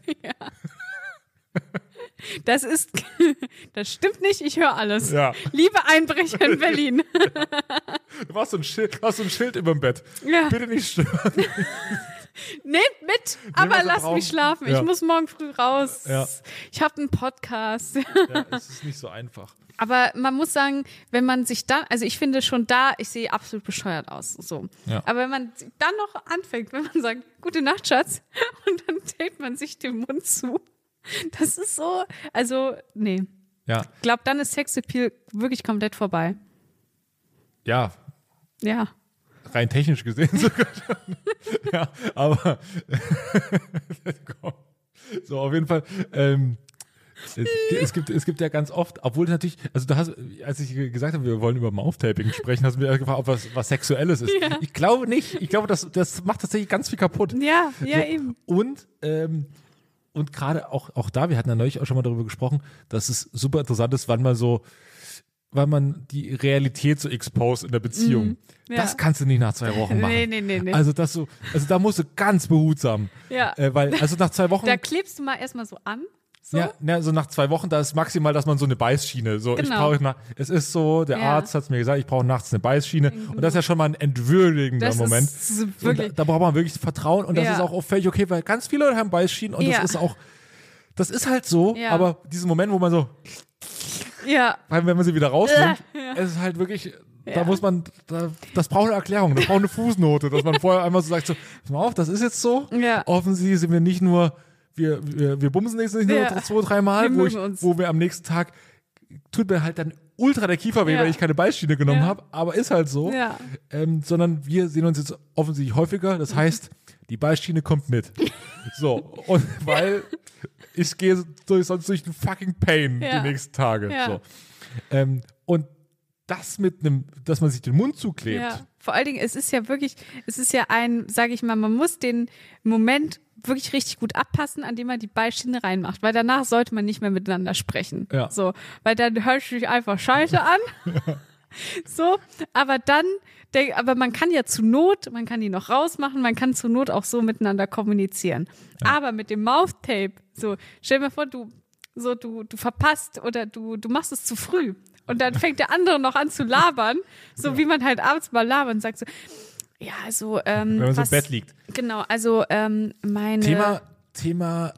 [SPEAKER 2] Das ist, das stimmt nicht, ich höre alles.
[SPEAKER 3] Ja.
[SPEAKER 2] Liebe Einbrecher in Berlin.
[SPEAKER 3] Du hast so ein Schild, so ein Schild über dem Bett.
[SPEAKER 2] Ja.
[SPEAKER 3] Bitte nicht stören.
[SPEAKER 2] Nehmt mit, aber
[SPEAKER 3] was er
[SPEAKER 2] lasst mich schlafen.
[SPEAKER 3] Ja.
[SPEAKER 2] Ich muss morgen früh raus.
[SPEAKER 3] Ja.
[SPEAKER 2] Ich habe einen Podcast.
[SPEAKER 3] Ja, es ist nicht so einfach.
[SPEAKER 2] Aber man muss sagen, wenn man sich dann, also ich finde schon da, ich sehe absolut bescheuert aus. So.
[SPEAKER 3] Ja.
[SPEAKER 2] Aber wenn man dann noch anfängt, wenn man sagt, gute Nacht, Schatz, und dann hält man sich den Mund zu. Das ist so, also, nee.
[SPEAKER 3] Ja,
[SPEAKER 2] Ich glaube, dann ist Sexappeal wirklich komplett vorbei.
[SPEAKER 3] ja,
[SPEAKER 2] Ja.
[SPEAKER 3] Rein technisch gesehen sogar schon. ja, aber so auf jeden Fall. Ähm, es, es, gibt, es gibt ja ganz oft, obwohl natürlich, also du hast, als ich gesagt habe, wir wollen über Mouth-Taping sprechen, hast du mir gefragt, ob was, was Sexuelles ist.
[SPEAKER 2] Ja.
[SPEAKER 3] Ich glaube nicht. Ich glaube, das, das macht tatsächlich ganz viel kaputt.
[SPEAKER 2] Ja, ja,
[SPEAKER 3] So,
[SPEAKER 2] eben.
[SPEAKER 3] Und, ähm, und gerade auch, auch da, wir hatten ja neulich auch schon mal darüber gesprochen, dass es super interessant ist, wann man so, wann man die Realität so exposed in der Beziehung.
[SPEAKER 2] Mhm. ja.
[SPEAKER 3] Das kannst du nicht nach zwei Wochen machen.
[SPEAKER 2] Nee, nee, nee, nee.
[SPEAKER 3] Also das so, also da musst du ganz behutsam.
[SPEAKER 2] Ja.
[SPEAKER 3] Äh, weil, also nach zwei Wochen.
[SPEAKER 2] Da klebst du mal erstmal so an. So.
[SPEAKER 3] Ja, ne, so nach zwei Wochen, da ist maximal, dass man so eine Beißschiene. So, ich
[SPEAKER 2] Genau.
[SPEAKER 3] brauche nach, es ist so, der
[SPEAKER 2] Ja.
[SPEAKER 3] Arzt hat es mir gesagt, ich brauche nachts eine Beißschiene. Und das ist ja schon mal ein entwürdigender
[SPEAKER 2] Das
[SPEAKER 3] Moment.
[SPEAKER 2] ist wirklich.
[SPEAKER 3] da, da braucht man wirklich Vertrauen und das
[SPEAKER 2] Ja.
[SPEAKER 3] ist auch völlig okay, weil ganz viele Leute haben Beißschienen und
[SPEAKER 2] Ja.
[SPEAKER 3] das ist auch, das ist halt so, aber diesen Moment, wo man so,
[SPEAKER 2] ja,
[SPEAKER 3] weil wenn man sie wieder rausnimmt,
[SPEAKER 2] Ja.
[SPEAKER 3] es ist halt wirklich, da
[SPEAKER 2] Ja.
[SPEAKER 3] muss man, da, das braucht eine Erklärung, das braucht eine Fußnote, dass man vorher einmal so sagt, so, pass mal auf, das ist jetzt so.
[SPEAKER 2] Ja.
[SPEAKER 3] Offensichtlich sind wir nicht nur, wir, wir, wir bumsen jetzt nicht nur
[SPEAKER 2] Ja.
[SPEAKER 3] zwei, drei Mal,
[SPEAKER 2] Wir
[SPEAKER 3] wo, ich, wo wir am nächsten Tag, tut mir halt dann ultra der Kiefer weh,
[SPEAKER 2] Ja.
[SPEAKER 3] weil ich keine Beißschiene genommen
[SPEAKER 2] Ja.
[SPEAKER 3] habe, aber ist halt so.
[SPEAKER 2] Ja.
[SPEAKER 3] Ähm, sondern wir sehen uns jetzt offensichtlich häufiger, das heißt, die Beißschiene kommt mit. so, und weil ich gehe durch, sonst durch einen fucking Pain
[SPEAKER 2] Ja.
[SPEAKER 3] die nächsten Tage.
[SPEAKER 2] Ja.
[SPEAKER 3] So. Ähm, und das mit einem, dass man sich den Mund zuklebt.
[SPEAKER 2] Ja, vor allen Dingen, es ist ja wirklich, es ist ja ein, sage ich mal, man muss den Moment wirklich richtig gut abpassen, an dem man die Beischiene reinmacht, weil danach sollte man nicht mehr miteinander sprechen.
[SPEAKER 3] Ja.
[SPEAKER 2] So, weil dann hörst du dich einfach scheiße an. so, aber dann, aber man kann ja zu Not, man kann die noch rausmachen, man kann zur Not auch so miteinander kommunizieren. Aber mit dem Mouth-Tape, so, stell dir mal vor, du, so, du, du verpasst oder du, du machst es zu früh. Und dann fängt der andere noch an zu labern, so wie man halt abends mal labert und sagt so, ja, also, ähm,
[SPEAKER 3] Wenn man so
[SPEAKER 2] was,
[SPEAKER 3] im Bett liegt.
[SPEAKER 2] Genau, also, ähm, meine.
[SPEAKER 3] Thema, Thema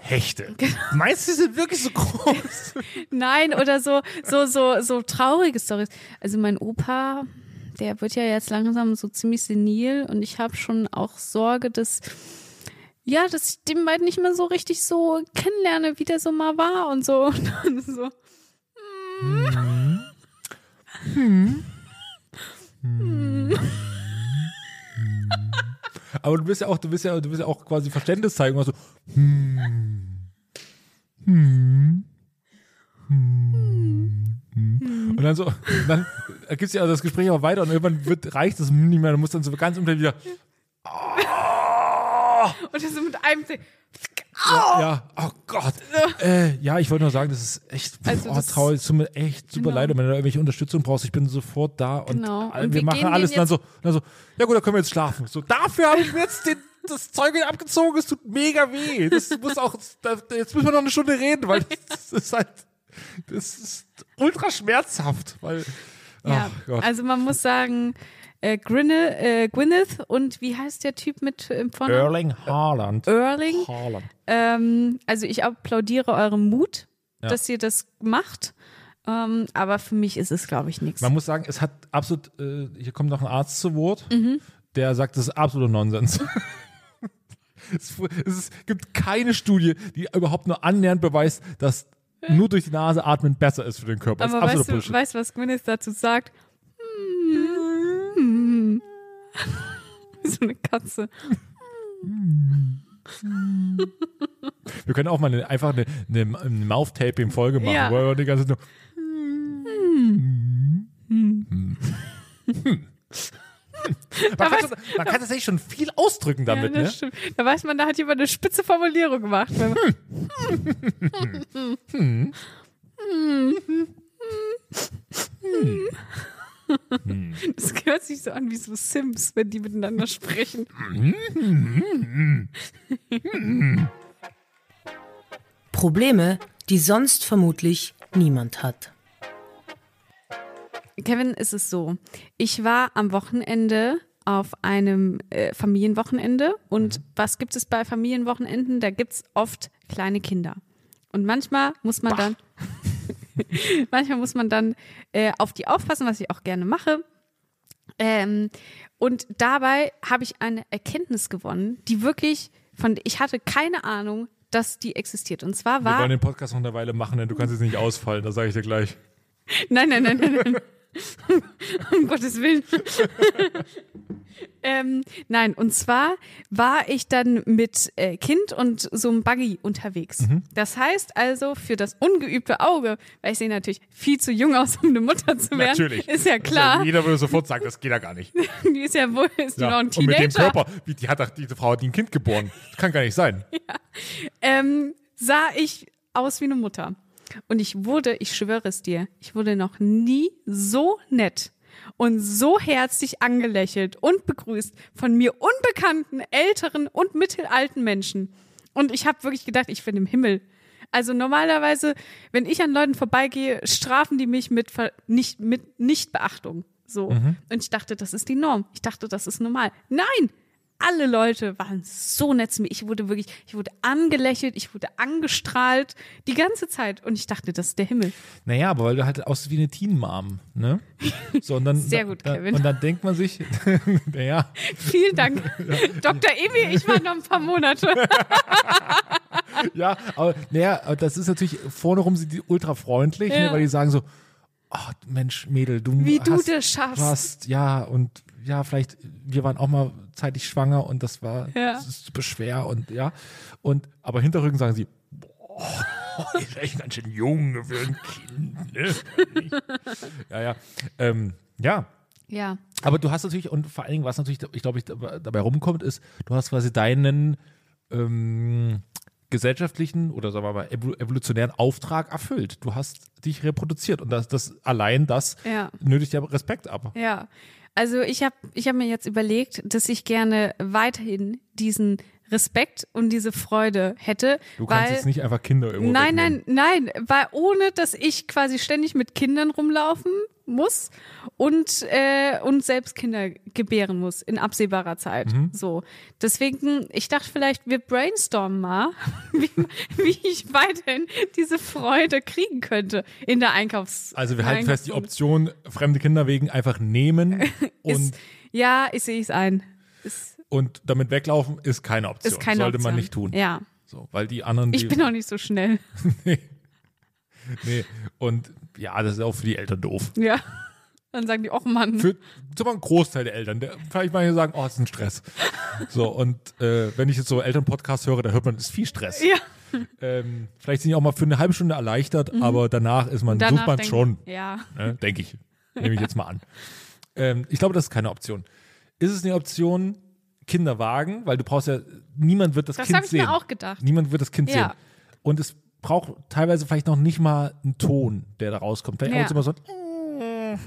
[SPEAKER 3] Hechte. Meinst du, die sind wirklich so groß?
[SPEAKER 2] Nein, oder so, so, so, so traurige Stories. Also mein Opa, der wird ja jetzt langsam so ziemlich senil und ich habe schon auch Sorge, dass ja, dass ich den bald nicht mehr so richtig so kennenlerne, wie der so mal war und so. Und dann so.
[SPEAKER 3] Aber du bist ja auch, du bist ja, du bist ja auch quasi Verständnis zeigen. Also, hm, hm, hm, hm. Und dann so, dann gibt es ja das Gespräch auch weiter und irgendwann wird, reicht das nicht mehr. Du musst dann so ganz umdrehen wieder,
[SPEAKER 2] Und das so mit einem.
[SPEAKER 3] Ja, ja, oh Gott. Äh, ja, ich wollte nur sagen, das ist echt
[SPEAKER 2] Also
[SPEAKER 3] oh, traurig. Es tut mir echt super
[SPEAKER 2] Genau.
[SPEAKER 3] leid. Und wenn du da irgendwelche Unterstützung brauchst, ich bin sofort da und,
[SPEAKER 2] Genau. Und
[SPEAKER 3] wir
[SPEAKER 2] wir
[SPEAKER 3] machen alles. Und dann so, dann so, ja gut, dann können wir jetzt schlafen. So, dafür habe ich mir jetzt den, das Zeug abgezogen. Es tut mega weh. Das muss auch, jetzt müssen wir noch eine Stunde reden, weil das ist halt, das ist ultra schmerzhaft, weil,
[SPEAKER 2] Ja,
[SPEAKER 3] Gott.
[SPEAKER 2] also man muss sagen, äh, Gwyneth, äh, Gwyneth und wie heißt der Typ mit äh, vorne?
[SPEAKER 3] Erling Haaland.
[SPEAKER 2] Erling.
[SPEAKER 3] Haaland.
[SPEAKER 2] Ähm, also ich applaudiere eurem Mut,
[SPEAKER 3] Ja.
[SPEAKER 2] dass ihr das macht. Ähm, aber für mich ist es, glaube ich, nichts.
[SPEAKER 3] Man muss sagen, es hat absolut, äh, hier kommt noch ein Arzt zu Wort,
[SPEAKER 2] Mhm.
[SPEAKER 3] der sagt, das ist absoluter Nonsens. es, es gibt keine Studie, die überhaupt nur annähernd beweist, dass nur durch die Nase atmen besser ist für den Körper.
[SPEAKER 2] Aber weißt du, weißt, was Gwyneth dazu sagt? wie so eine Katze.
[SPEAKER 3] Wir können auch mal eine, einfach eine, eine, Mouth-Taping-Folge machen,
[SPEAKER 2] Ja.
[SPEAKER 3] wo wir die ganze Zeit nur man, kann, das- man kann tatsächlich schon viel ausdrücken damit,
[SPEAKER 2] ja,
[SPEAKER 3] ne?
[SPEAKER 2] stimmt. Da weiß man, da hat jemand eine spitze Formulierung gemacht. Wenn man, Das hört sich so an wie so Sims, wenn die miteinander sprechen.
[SPEAKER 1] Probleme, die sonst vermutlich niemand hat.
[SPEAKER 2] Kevin, ist es so. Ich war am Wochenende auf einem äh, Familienwochenende und was gibt es bei Familienwochenenden? Da gibt es oft kleine Kinder. Und manchmal muss man dann, manchmal muss man dann äh, auf die aufpassen, was ich auch gerne mache. Ähm, und dabei habe ich eine Erkenntnis gewonnen, die wirklich von, ich hatte keine Ahnung, dass die existiert. Und zwar
[SPEAKER 3] Wir
[SPEAKER 2] war,
[SPEAKER 3] wollen den Podcast noch eine Weile machen, denn du kannst jetzt nicht ausfallen, das sage ich dir gleich.
[SPEAKER 2] Nein, nein, nein, nein, nein. um Gottes Willen. ähm, nein, und zwar war ich dann mit äh, Kind und so einem Buggy unterwegs.
[SPEAKER 3] Mhm.
[SPEAKER 2] Das heißt also, für das ungeübte Auge, weil ich sehe natürlich viel zu jung aus, um eine Mutter zu werden,
[SPEAKER 3] Natürlich.
[SPEAKER 2] ist ja klar,
[SPEAKER 3] jeder würde sofort sagen, das geht ja gar nicht.
[SPEAKER 2] die ist ja wohl, ist die noch
[SPEAKER 3] Ja.
[SPEAKER 2] ein
[SPEAKER 3] Und mit dem
[SPEAKER 2] Teenager.
[SPEAKER 3] Körper, wie, die hat doch, diese Frau hat ein Kind geboren. Das kann gar nicht sein.
[SPEAKER 2] ähm, sah ich aus wie eine Mutter. Und ich wurde, ich schwöre es dir, ich wurde noch nie so nett und so herzlich angelächelt und begrüßt von mir unbekannten, älteren und mittelalten Menschen. Und ich habe wirklich gedacht, ich bin im Himmel. Also normalerweise, wenn ich an Leuten vorbeigehe, strafen die mich mit Ver nicht mit Nichtbeachtung. So. Und ich dachte, das ist die Norm. Ich dachte, das ist normal. Nein! Alle Leute waren so nett zu mir. Ich wurde wirklich, ich wurde angelächelt, ich wurde angestrahlt, die ganze Zeit. Und ich dachte, das ist der Himmel.
[SPEAKER 3] Naja, aber weil du halt aussiehst wie eine Teen-Mom, ne? So, und dann,
[SPEAKER 2] Sehr gut,
[SPEAKER 3] da,
[SPEAKER 2] Kevin.
[SPEAKER 3] Und dann denkt man sich, naja,
[SPEAKER 2] Vielen Dank, Dr. Emi. Ich war noch ein paar Monate.
[SPEAKER 3] ja, aber naja, das ist natürlich, vorne rum sind die ultra freundlich, ne,
[SPEAKER 2] Ja.
[SPEAKER 3] weil die sagen so, ach Mensch, Mädel, du
[SPEAKER 2] Wie du
[SPEAKER 3] hast,
[SPEAKER 2] das schaffst.
[SPEAKER 3] Du hast, ja, und ja, vielleicht, wir waren auch mal zeitig schwanger und das war,
[SPEAKER 2] Ja.
[SPEAKER 3] das ist super schwer und ja. Und, aber hinterrücken sagen sie, boah, ist echt ganz schön jung für ein Kind, ne? ja, ja. Ähm, ja,
[SPEAKER 2] Ja,
[SPEAKER 3] aber du hast natürlich, und vor allen Dingen, was natürlich, ich glaube, ich dabei rumkommt, ist, du hast quasi deinen ähm, gesellschaftlichen oder sagen wir mal evol- evolutionären Auftrag erfüllt. Du hast dich reproduziert und das, das allein das
[SPEAKER 2] Ja.
[SPEAKER 3] nötigt ja Respekt ab.
[SPEAKER 2] ja. Also ich habe ich hab mir jetzt überlegt, dass ich gerne weiterhin diesen Respekt und diese Freude hätte.
[SPEAKER 3] Du kannst
[SPEAKER 2] weil,
[SPEAKER 3] jetzt nicht einfach Kinder irgendwo
[SPEAKER 2] Nein,
[SPEAKER 3] wegnehmen.
[SPEAKER 2] nein, nein, weil ohne, dass ich quasi ständig mit Kindern rumlaufen muss und, äh, und selbst Kinder gebären muss in absehbarer Zeit.
[SPEAKER 3] Mhm.
[SPEAKER 2] So. Deswegen, ich dachte vielleicht, wir brainstormen mal, wie, wie ich weiterhin diese Freude kriegen könnte in der Einkaufs.
[SPEAKER 3] Also wir halten fest, die. Option, fremde Kinder wegen einfach nehmen und,
[SPEAKER 2] Ist, ja, ich sehe es ein. Ist,
[SPEAKER 3] und damit weglaufen ist keine Option.
[SPEAKER 2] ist keine
[SPEAKER 3] Sollte
[SPEAKER 2] Option.
[SPEAKER 3] man nicht tun.
[SPEAKER 2] Ja.
[SPEAKER 3] So, weil die anderen, die,
[SPEAKER 2] Ich bin auch nicht so schnell.
[SPEAKER 3] nee. Und ja, das ist auch für die Eltern doof.
[SPEAKER 2] Ja. Dann sagen die, oh Mann.
[SPEAKER 3] für zum Beispiel ein Großteil der Eltern. Der, vielleicht manche sagen, oh, das ist ein Stress. So, und äh, wenn ich jetzt so Elternpodcasts höre, da hört man, das ist viel Stress.
[SPEAKER 2] ja.
[SPEAKER 3] Ähm, vielleicht sind die auch mal für eine halbe Stunde erleichtert, aber danach ist man,
[SPEAKER 2] Mhm. Danach
[SPEAKER 3] sucht man
[SPEAKER 2] denk-
[SPEAKER 3] schon,
[SPEAKER 2] Ja.
[SPEAKER 3] ne, denke ich. Nehme ich jetzt mal an. Ähm, ich glaube, das ist keine Option. Ist es eine Option, Kinderwagen, weil du brauchst ja, niemand wird das,
[SPEAKER 2] Das
[SPEAKER 3] Kind
[SPEAKER 2] habe ich
[SPEAKER 3] sehen.
[SPEAKER 2] mir auch gedacht.
[SPEAKER 3] Niemand wird das Kind
[SPEAKER 2] Ja.
[SPEAKER 3] sehen. Und es braucht teilweise vielleicht noch nicht mal einen Ton, der da rauskommt. Vielleicht
[SPEAKER 2] Ja.
[SPEAKER 3] auch immer so ein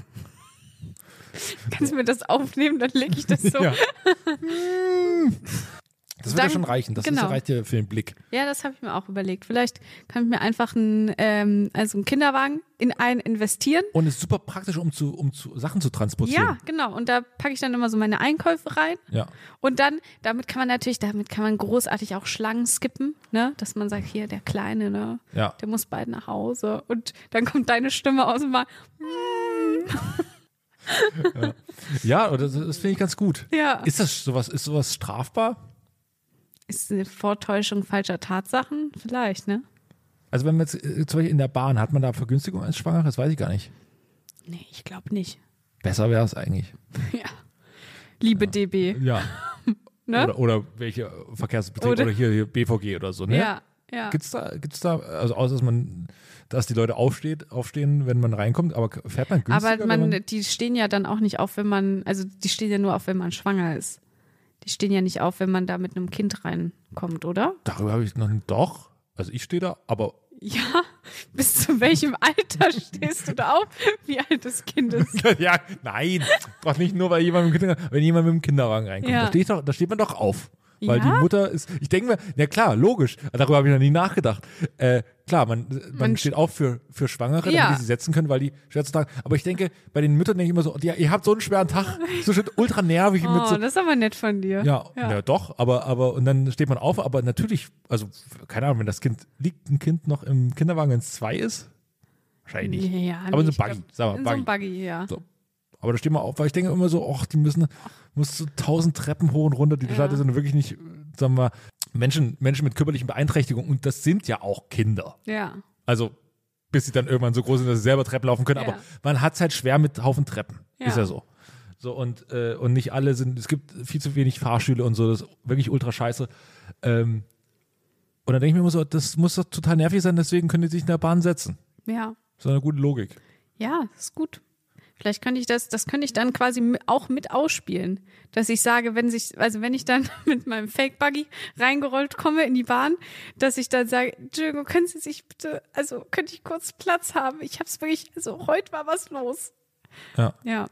[SPEAKER 2] Kannst du mir das aufnehmen, dann lege ich das so.
[SPEAKER 3] Ja. Das wird ja schon reichen. Das
[SPEAKER 2] genau.
[SPEAKER 3] ist, reicht ja für den Blick.
[SPEAKER 2] Ja, das habe ich mir auch überlegt. Vielleicht kann ich mir einfach einen, ähm, also einen Kinderwagen in einen investieren.
[SPEAKER 3] Und es ist super praktisch, um zu, um zu Sachen zu transportieren.
[SPEAKER 2] Ja, genau. Und da packe ich dann immer so meine Einkäufe rein.
[SPEAKER 3] Ja.
[SPEAKER 2] Und dann, damit kann man natürlich, damit kann man großartig auch Schlangen skippen, ne? Dass man sagt, hier, der Kleine, ne?
[SPEAKER 3] Ja.
[SPEAKER 2] Der muss bald nach Hause. Und dann kommt deine Stimme aus dem Mal.
[SPEAKER 3] Ja, oder das, das finde ich ganz gut.
[SPEAKER 2] Ja.
[SPEAKER 3] Ist das sowas, ist sowas strafbar?
[SPEAKER 2] Ist eine Vortäuschung falscher Tatsachen? Vielleicht, ne?
[SPEAKER 3] Also wenn man jetzt äh, zum Beispiel in der Bahn, hat man da Vergünstigung als Schwanger? Das weiß ich gar nicht.
[SPEAKER 2] Nee, ich glaube nicht.
[SPEAKER 3] Besser wäre es eigentlich.
[SPEAKER 2] Ja. Liebe DB.
[SPEAKER 3] Ja.
[SPEAKER 2] Ne?
[SPEAKER 3] Oder, oder welche Verkehrsbetrieb oder,
[SPEAKER 2] Oder-
[SPEAKER 3] hier, hier BVG oder so, ne?
[SPEAKER 2] Ja, ja.
[SPEAKER 3] Gibt's da, gibt's da, also außer dass man, dass die Leute aufsteht, aufstehen, wenn man reinkommt, aber fährt man günstiger?
[SPEAKER 2] Aber
[SPEAKER 3] wenn
[SPEAKER 2] man, die stehen ja dann auch nicht auf, wenn man, also die stehen ja nur auf, wenn man schwanger ist. Die stehen ja nicht auf, wenn man da mit einem Kind reinkommt, oder?
[SPEAKER 3] darüber habe ich noch nicht, doch, also ich stehe da, aber
[SPEAKER 2] Ja, bis zu welchem Alter stehst du da auf? Wie alt das Kind ist?
[SPEAKER 3] ja, nein, doch nicht nur, weil jemand mit dem Kinderwagen, wenn jemand mit dem Kinderwagen reinkommt,
[SPEAKER 2] Ja.
[SPEAKER 3] da, steht doch, da steht man doch auf. Weil
[SPEAKER 2] Ja?
[SPEAKER 3] die Mutter ist, ich denke mir, ja klar, logisch, darüber habe ich noch nie nachgedacht. Äh, klar, man, man,
[SPEAKER 2] Man-
[SPEAKER 3] steht auf für, für Schwangere,
[SPEAKER 2] Ja.
[SPEAKER 3] damit die sie setzen können, weil die schwer zu tragen. Aber ich denke, bei den Müttern denke ich immer so, ja, ihr habt so einen schweren Tag, so schön ultra nervig mit
[SPEAKER 2] Oh,
[SPEAKER 3] so,
[SPEAKER 2] das ist aber nett von dir.
[SPEAKER 3] ja, ja. doch, aber, aber, und dann steht man auf, aber natürlich, also, keine Ahnung, wenn das Kind, liegt ein Kind noch im Kinderwagen, wenn es zwei ist? Wahrscheinlich nicht.
[SPEAKER 2] Ja,
[SPEAKER 3] aber
[SPEAKER 2] nee,
[SPEAKER 3] so
[SPEAKER 2] ich
[SPEAKER 3] Buggy,
[SPEAKER 2] glaub,
[SPEAKER 3] sag mal,
[SPEAKER 2] in
[SPEAKER 3] Buggy.
[SPEAKER 2] So ein Buggy, ja.
[SPEAKER 3] So. Aber da steht man auf, weil ich denke immer so, ach, die müssen, muss so tausend Treppen hoch und runter, die
[SPEAKER 2] Ja.
[SPEAKER 3] Leute sind wirklich nicht, sagen wir, Menschen, Menschen mit körperlichen Beeinträchtigungen und das sind ja auch Kinder.
[SPEAKER 2] Ja.
[SPEAKER 3] Also, bis sie dann irgendwann so groß sind, dass sie selber Treppen laufen können,
[SPEAKER 2] Ja.
[SPEAKER 3] aber man hat es halt schwer mit Haufen Treppen.
[SPEAKER 2] Ja.
[SPEAKER 3] Ist ja so. So, und, äh, und nicht alle sind, es gibt viel zu wenig Fahrstühle und so, das ist wirklich ultra scheiße. Ähm, und dann denke ich mir immer so, das muss doch total nervig sein, deswegen können die sich in der Bahn setzen.
[SPEAKER 2] Ja.
[SPEAKER 3] So eine gute Logik.
[SPEAKER 2] Ja, das ist gut. Vielleicht könnte ich das, das könnte ich dann quasi auch mit ausspielen. Dass ich sage, wenn sich, also wenn ich dann mit meinem Fake-Buggy reingerollt komme in die Bahn, dass ich dann sage, Entschuldigung, können Sie sich bitte, also könnte ich kurz Platz haben? Ich hab's wirklich, also heute war was los.
[SPEAKER 3] Ja.
[SPEAKER 2] Ja.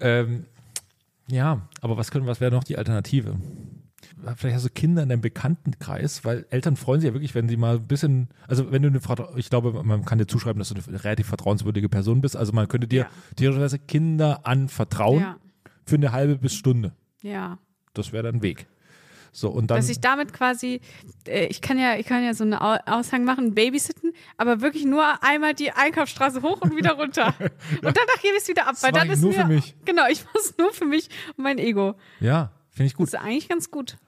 [SPEAKER 3] Ähm, ja, aber was können, was wäre noch die Alternative? Vielleicht hast du Kinder in deinem Bekanntenkreis, weil Eltern freuen sich ja wirklich, wenn sie mal ein bisschen, also wenn du eine, Vertra- ich glaube, man kann dir zuschreiben, dass du eine relativ vertrauenswürdige Person bist. Also man könnte dir
[SPEAKER 2] Ja.
[SPEAKER 3] theoretisch Kinder anvertrauen
[SPEAKER 2] Ja.
[SPEAKER 3] für eine halbe bis Stunde.
[SPEAKER 2] Ja.
[SPEAKER 3] Das wäre dann ein Weg. So, und dann.
[SPEAKER 2] Dass ich damit quasi, äh, ich kann ja, ich kann ja so einen Au- Aushang machen, babysitten, aber wirklich nur einmal die Einkaufsstraße hoch und wieder runter. Und danach gebe ich es wieder ab,
[SPEAKER 3] Das
[SPEAKER 2] weil dann ist
[SPEAKER 3] nur
[SPEAKER 2] mir,
[SPEAKER 3] für mich.
[SPEAKER 2] Genau, ich muss nur für mich und mein Ego.
[SPEAKER 3] ja, finde ich
[SPEAKER 2] Das
[SPEAKER 3] gut.
[SPEAKER 2] ist eigentlich ganz gut.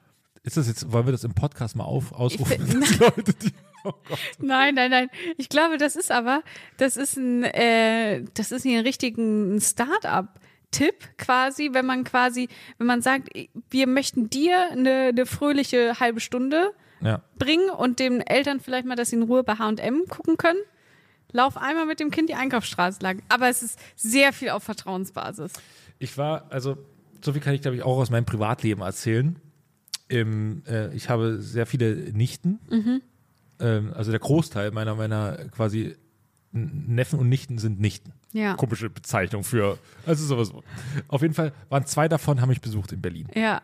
[SPEAKER 3] Ist das jetzt, wollen wir das im Podcast mal auf, ausrufen?
[SPEAKER 2] find-
[SPEAKER 3] Leute, die, oh.
[SPEAKER 2] Nein, nein, nein. Ich glaube, das ist aber, das ist ein, äh, das ist hier ein richtigen Start-up-Tipp quasi, wenn man quasi, wenn man sagt, wir möchten dir eine, eine fröhliche halbe Stunde
[SPEAKER 3] Ja.
[SPEAKER 2] bringen und den Eltern vielleicht mal, dass sie in Ruhe bei H&M gucken können. Lauf einmal mit dem Kind die Einkaufsstraße lang. Aber es ist sehr viel auf Vertrauensbasis.
[SPEAKER 3] Ich war, also, so viel kann ich, glaube ich, auch aus meinem Privatleben erzählen. Im, äh, ich habe sehr viele Nichten. Ähm, also der Großteil meiner, meiner quasi Neffen und Nichten sind Nichten.
[SPEAKER 2] Ja.
[SPEAKER 3] Komische Bezeichnung für, also sowas. Auf jeden Fall waren zwei davon, haben mich besucht in Berlin.
[SPEAKER 2] Ja.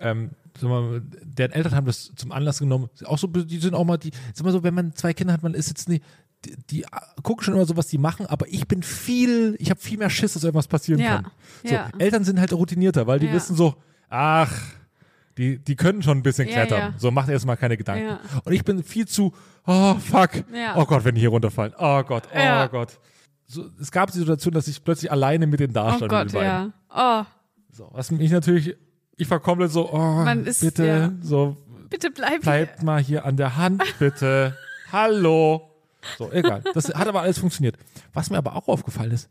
[SPEAKER 3] Ähm, mal, deren Eltern haben das zum Anlass genommen. Auch so, die sind auch mal, die, sag mal so, wenn man zwei Kinder hat, man ist jetzt nicht, die, die gucken schon immer so, was die machen, aber ich bin viel, ich habe viel mehr Schiss, dass irgendwas passieren
[SPEAKER 2] Ja.
[SPEAKER 3] kann. So,
[SPEAKER 2] Ja.
[SPEAKER 3] Eltern sind halt routinierter, weil die
[SPEAKER 2] Ja.
[SPEAKER 3] wissen so, ach, die, die können schon ein bisschen
[SPEAKER 2] Ja,
[SPEAKER 3] klettern.
[SPEAKER 2] ja.
[SPEAKER 3] So, macht erst mal keine Gedanken.
[SPEAKER 2] Ja.
[SPEAKER 3] Und ich bin viel zu, oh fuck, oh Gott, wenn die hier runterfallen, oh Gott, oh. Gott. So, es gab die Situation, dass ich plötzlich alleine mit denen
[SPEAKER 2] Oh
[SPEAKER 3] dastand.
[SPEAKER 2] Gott,
[SPEAKER 3] mit den beiden.
[SPEAKER 2] ja. Oh,
[SPEAKER 3] So, was mich natürlich, ich war komplett so, oh,
[SPEAKER 2] ist-
[SPEAKER 3] bitte, so,
[SPEAKER 2] bitte bleib,
[SPEAKER 3] bleibt mal hier an der Hand, bitte. Hallo. So, egal. Das hat aber alles funktioniert. Was mir aber auch aufgefallen ist,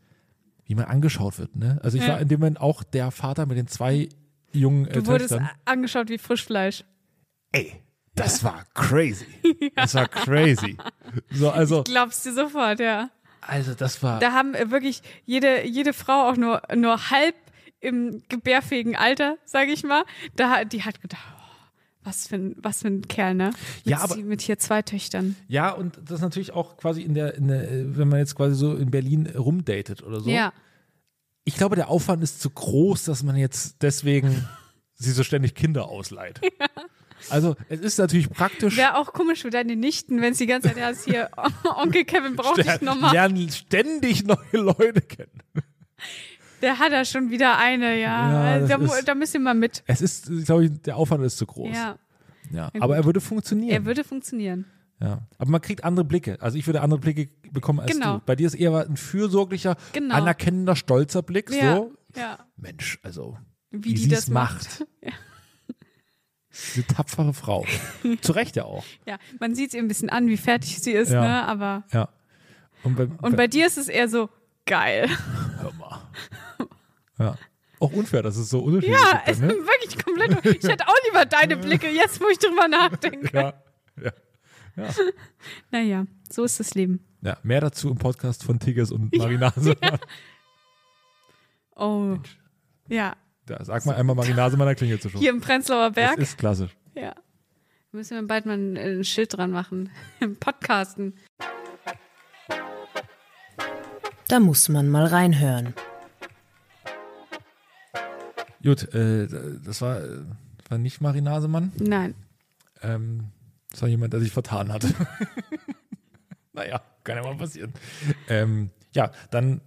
[SPEAKER 3] wie man angeschaut wird. Ne? Also ich
[SPEAKER 2] Ja.
[SPEAKER 3] war in dem Moment auch der Vater mit den zwei jungen äh,
[SPEAKER 2] Du wurdest
[SPEAKER 3] Töchtern.
[SPEAKER 2] angeschaut wie Frischfleisch.
[SPEAKER 3] Ey, das war crazy. Das war crazy. So, also,
[SPEAKER 2] Glaubst du sofort, ja.
[SPEAKER 3] also das war.
[SPEAKER 2] Da haben äh, wirklich jede, jede Frau auch nur, nur halb im gebärfähigen Alter, sage ich mal, da, die hat gedacht, oh, was für ein, was für ein Kerl, ne? Mit,
[SPEAKER 3] Ja, aber-
[SPEAKER 2] mit hier zwei Töchtern.
[SPEAKER 3] Ja, und das natürlich auch quasi in der, in der, äh, wenn man jetzt quasi so in Berlin rumdatet oder so.
[SPEAKER 2] Ja.
[SPEAKER 3] Ich glaube, der Aufwand ist zu groß, dass man jetzt deswegen sie so ständig Kinder ausleiht. Also, es ist natürlich praktisch.
[SPEAKER 2] Wäre auch komisch für deine Nichten, wenn sie die ganze Zeit erst hier, Onkel Kevin braucht dich nochmal.
[SPEAKER 3] lernen ständig neue Leute kennen.
[SPEAKER 2] Der hat da schon wieder eine, ja.
[SPEAKER 3] Ja,
[SPEAKER 2] da,
[SPEAKER 3] ist-
[SPEAKER 2] da müssen wir mal mit.
[SPEAKER 3] Es ist, glaube ich, der Aufwand ist zu groß.
[SPEAKER 2] Ja,
[SPEAKER 3] Ja, aber er würde funktionieren.
[SPEAKER 2] er würde funktionieren.
[SPEAKER 3] Ja. Aber man kriegt andere Blicke. Also ich würde andere Blicke bekommen als
[SPEAKER 2] Genau.
[SPEAKER 3] du. Bei dir ist eher ein fürsorglicher,
[SPEAKER 2] Genau.
[SPEAKER 3] anerkennender, stolzer Blick.
[SPEAKER 2] Ja,
[SPEAKER 3] So,
[SPEAKER 2] ja.
[SPEAKER 3] Mensch, also
[SPEAKER 2] Wie,
[SPEAKER 3] wie,
[SPEAKER 2] die das
[SPEAKER 3] es macht. Diese tapfere Frau. Zu Recht ja auch.
[SPEAKER 2] Ja, man sieht es ihr ein bisschen an, wie fertig sie ist,
[SPEAKER 3] Ja.
[SPEAKER 2] ne? Aber.
[SPEAKER 3] Ja. Und bei,
[SPEAKER 2] Und bei dir ist es eher so geil.
[SPEAKER 3] Hör mal. Ja. auch unfair, dass es so unterschiedlich
[SPEAKER 2] Ja,
[SPEAKER 3] ist.
[SPEAKER 2] es
[SPEAKER 3] dann,
[SPEAKER 2] ist
[SPEAKER 3] ne?
[SPEAKER 2] wirklich komplett. Ich hätte auch lieber deine Blicke, jetzt wo ich drüber nachdenke.
[SPEAKER 3] ja, ja.
[SPEAKER 2] Naja, so ist das Leben.
[SPEAKER 3] ja, mehr dazu im Podcast von Tigges und Marinase.
[SPEAKER 2] Oh. Ja,
[SPEAKER 3] Da, sag mal einmal Marinase meiner Klingel zu schon.
[SPEAKER 2] hier im Prenzlauer
[SPEAKER 3] Das
[SPEAKER 2] Berg.
[SPEAKER 3] ist klassisch.
[SPEAKER 2] Ja. Müssen wir bald mal ein, ein Schild dran machen. Im Podcasten.
[SPEAKER 1] Da muss man mal reinhören.
[SPEAKER 3] Gut, äh, das war, äh, war nicht Marinasemann.
[SPEAKER 2] Nein.
[SPEAKER 3] Ähm, das war jemand, der sich vertan hat. naja, kann ja mal passieren. Ähm, ja, dann,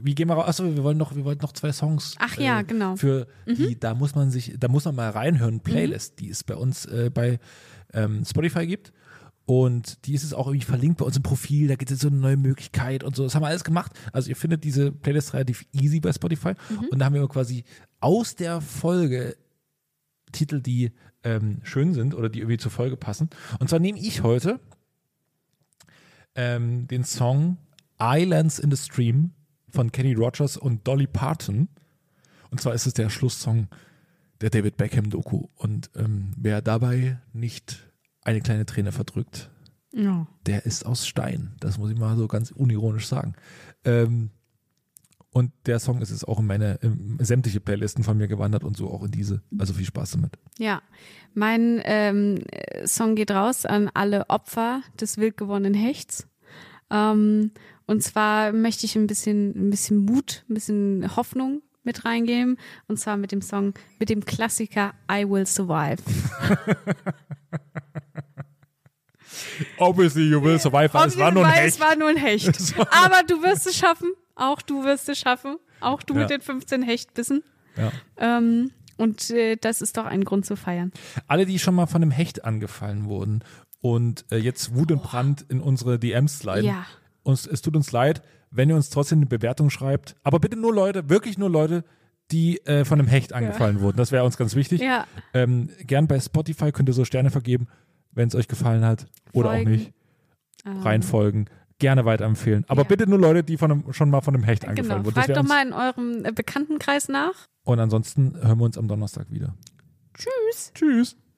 [SPEAKER 3] wie gehen wir raus? Achso, wir wollen noch, wir wollten noch zwei Songs.
[SPEAKER 2] Ach ja,
[SPEAKER 3] äh,
[SPEAKER 2] genau.
[SPEAKER 3] Für die, da muss man sich, da muss man mal reinhören, Playlist, die es bei uns äh, bei ähm, Spotify gibt. Und die ist es auch irgendwie verlinkt bei uns im Profil, da gibt es so eine neue Möglichkeit und so. Das haben wir alles gemacht. Also ihr findet diese Playlist relativ easy bei Spotify. Und da haben wir quasi aus der Folge Titel, die ähm, schön sind oder die irgendwie zur Folge passen. Und zwar nehme ich heute ähm, den Song Islands in the Stream von Kenny Rogers und Dolly Parton. Und zwar ist es der Schlusssong der David Beckham Doku. Und ähm, wer dabei nicht eine kleine Träne verdrückt,
[SPEAKER 2] Ja.
[SPEAKER 3] der ist aus Stein. Das muss ich mal so ganz unironisch sagen. Ähm, und der Song ist jetzt auch in meine in sämtliche Playlisten von mir gewandert und so auch in diese. Also viel Spaß damit.
[SPEAKER 2] Ja, mein ähm, äh, Song geht raus an alle Opfer des wild gewordenen Hechts. Ähm, und zwar möchte ich ein bisschen, ein bisschen Mut, ein bisschen Hoffnung mit reingeben. Und zwar mit dem Song, mit dem Klassiker I Will Survive.
[SPEAKER 3] Obviously you will survive. Es war nur ein
[SPEAKER 2] Weil
[SPEAKER 3] Hecht.
[SPEAKER 2] Es war nur ein Hecht. Aber du wirst es schaffen. Auch du wirst es schaffen. Auch du
[SPEAKER 3] Ja.
[SPEAKER 2] mit den 15 Hechtbissen.
[SPEAKER 3] Ja.
[SPEAKER 2] Ähm, und äh, das ist doch ein Grund zu feiern.
[SPEAKER 3] Alle, die schon mal von einem Hecht angefallen wurden und äh, jetzt Wut und Brand in unsere DMs sliden.
[SPEAKER 2] Ja.
[SPEAKER 3] Uns, es tut uns leid, wenn ihr uns trotzdem eine Bewertung schreibt. Aber bitte nur Leute, wirklich nur Leute, die äh, von einem Hecht angefallen wurden. Das wäre uns ganz wichtig.
[SPEAKER 2] Ja.
[SPEAKER 3] Ähm, gern bei Spotify könnt ihr so Sterne vergeben, wenn es euch gefallen hat. Oder
[SPEAKER 2] Folgen.
[SPEAKER 3] auch nicht.
[SPEAKER 2] Ähm,
[SPEAKER 3] Reinfolgen. Gerne weiterempfehlen. Aber
[SPEAKER 2] Ja.
[SPEAKER 3] bitte nur Leute, die von einem, schon mal von einem Hecht angefallen
[SPEAKER 2] Genau.
[SPEAKER 3] wurden. Das
[SPEAKER 2] Fragt doch mal in eurem äh, Bekanntenkreis nach.
[SPEAKER 3] Und ansonsten hören wir uns am Donnerstag wieder.
[SPEAKER 2] Tschüss.
[SPEAKER 3] Tschüss.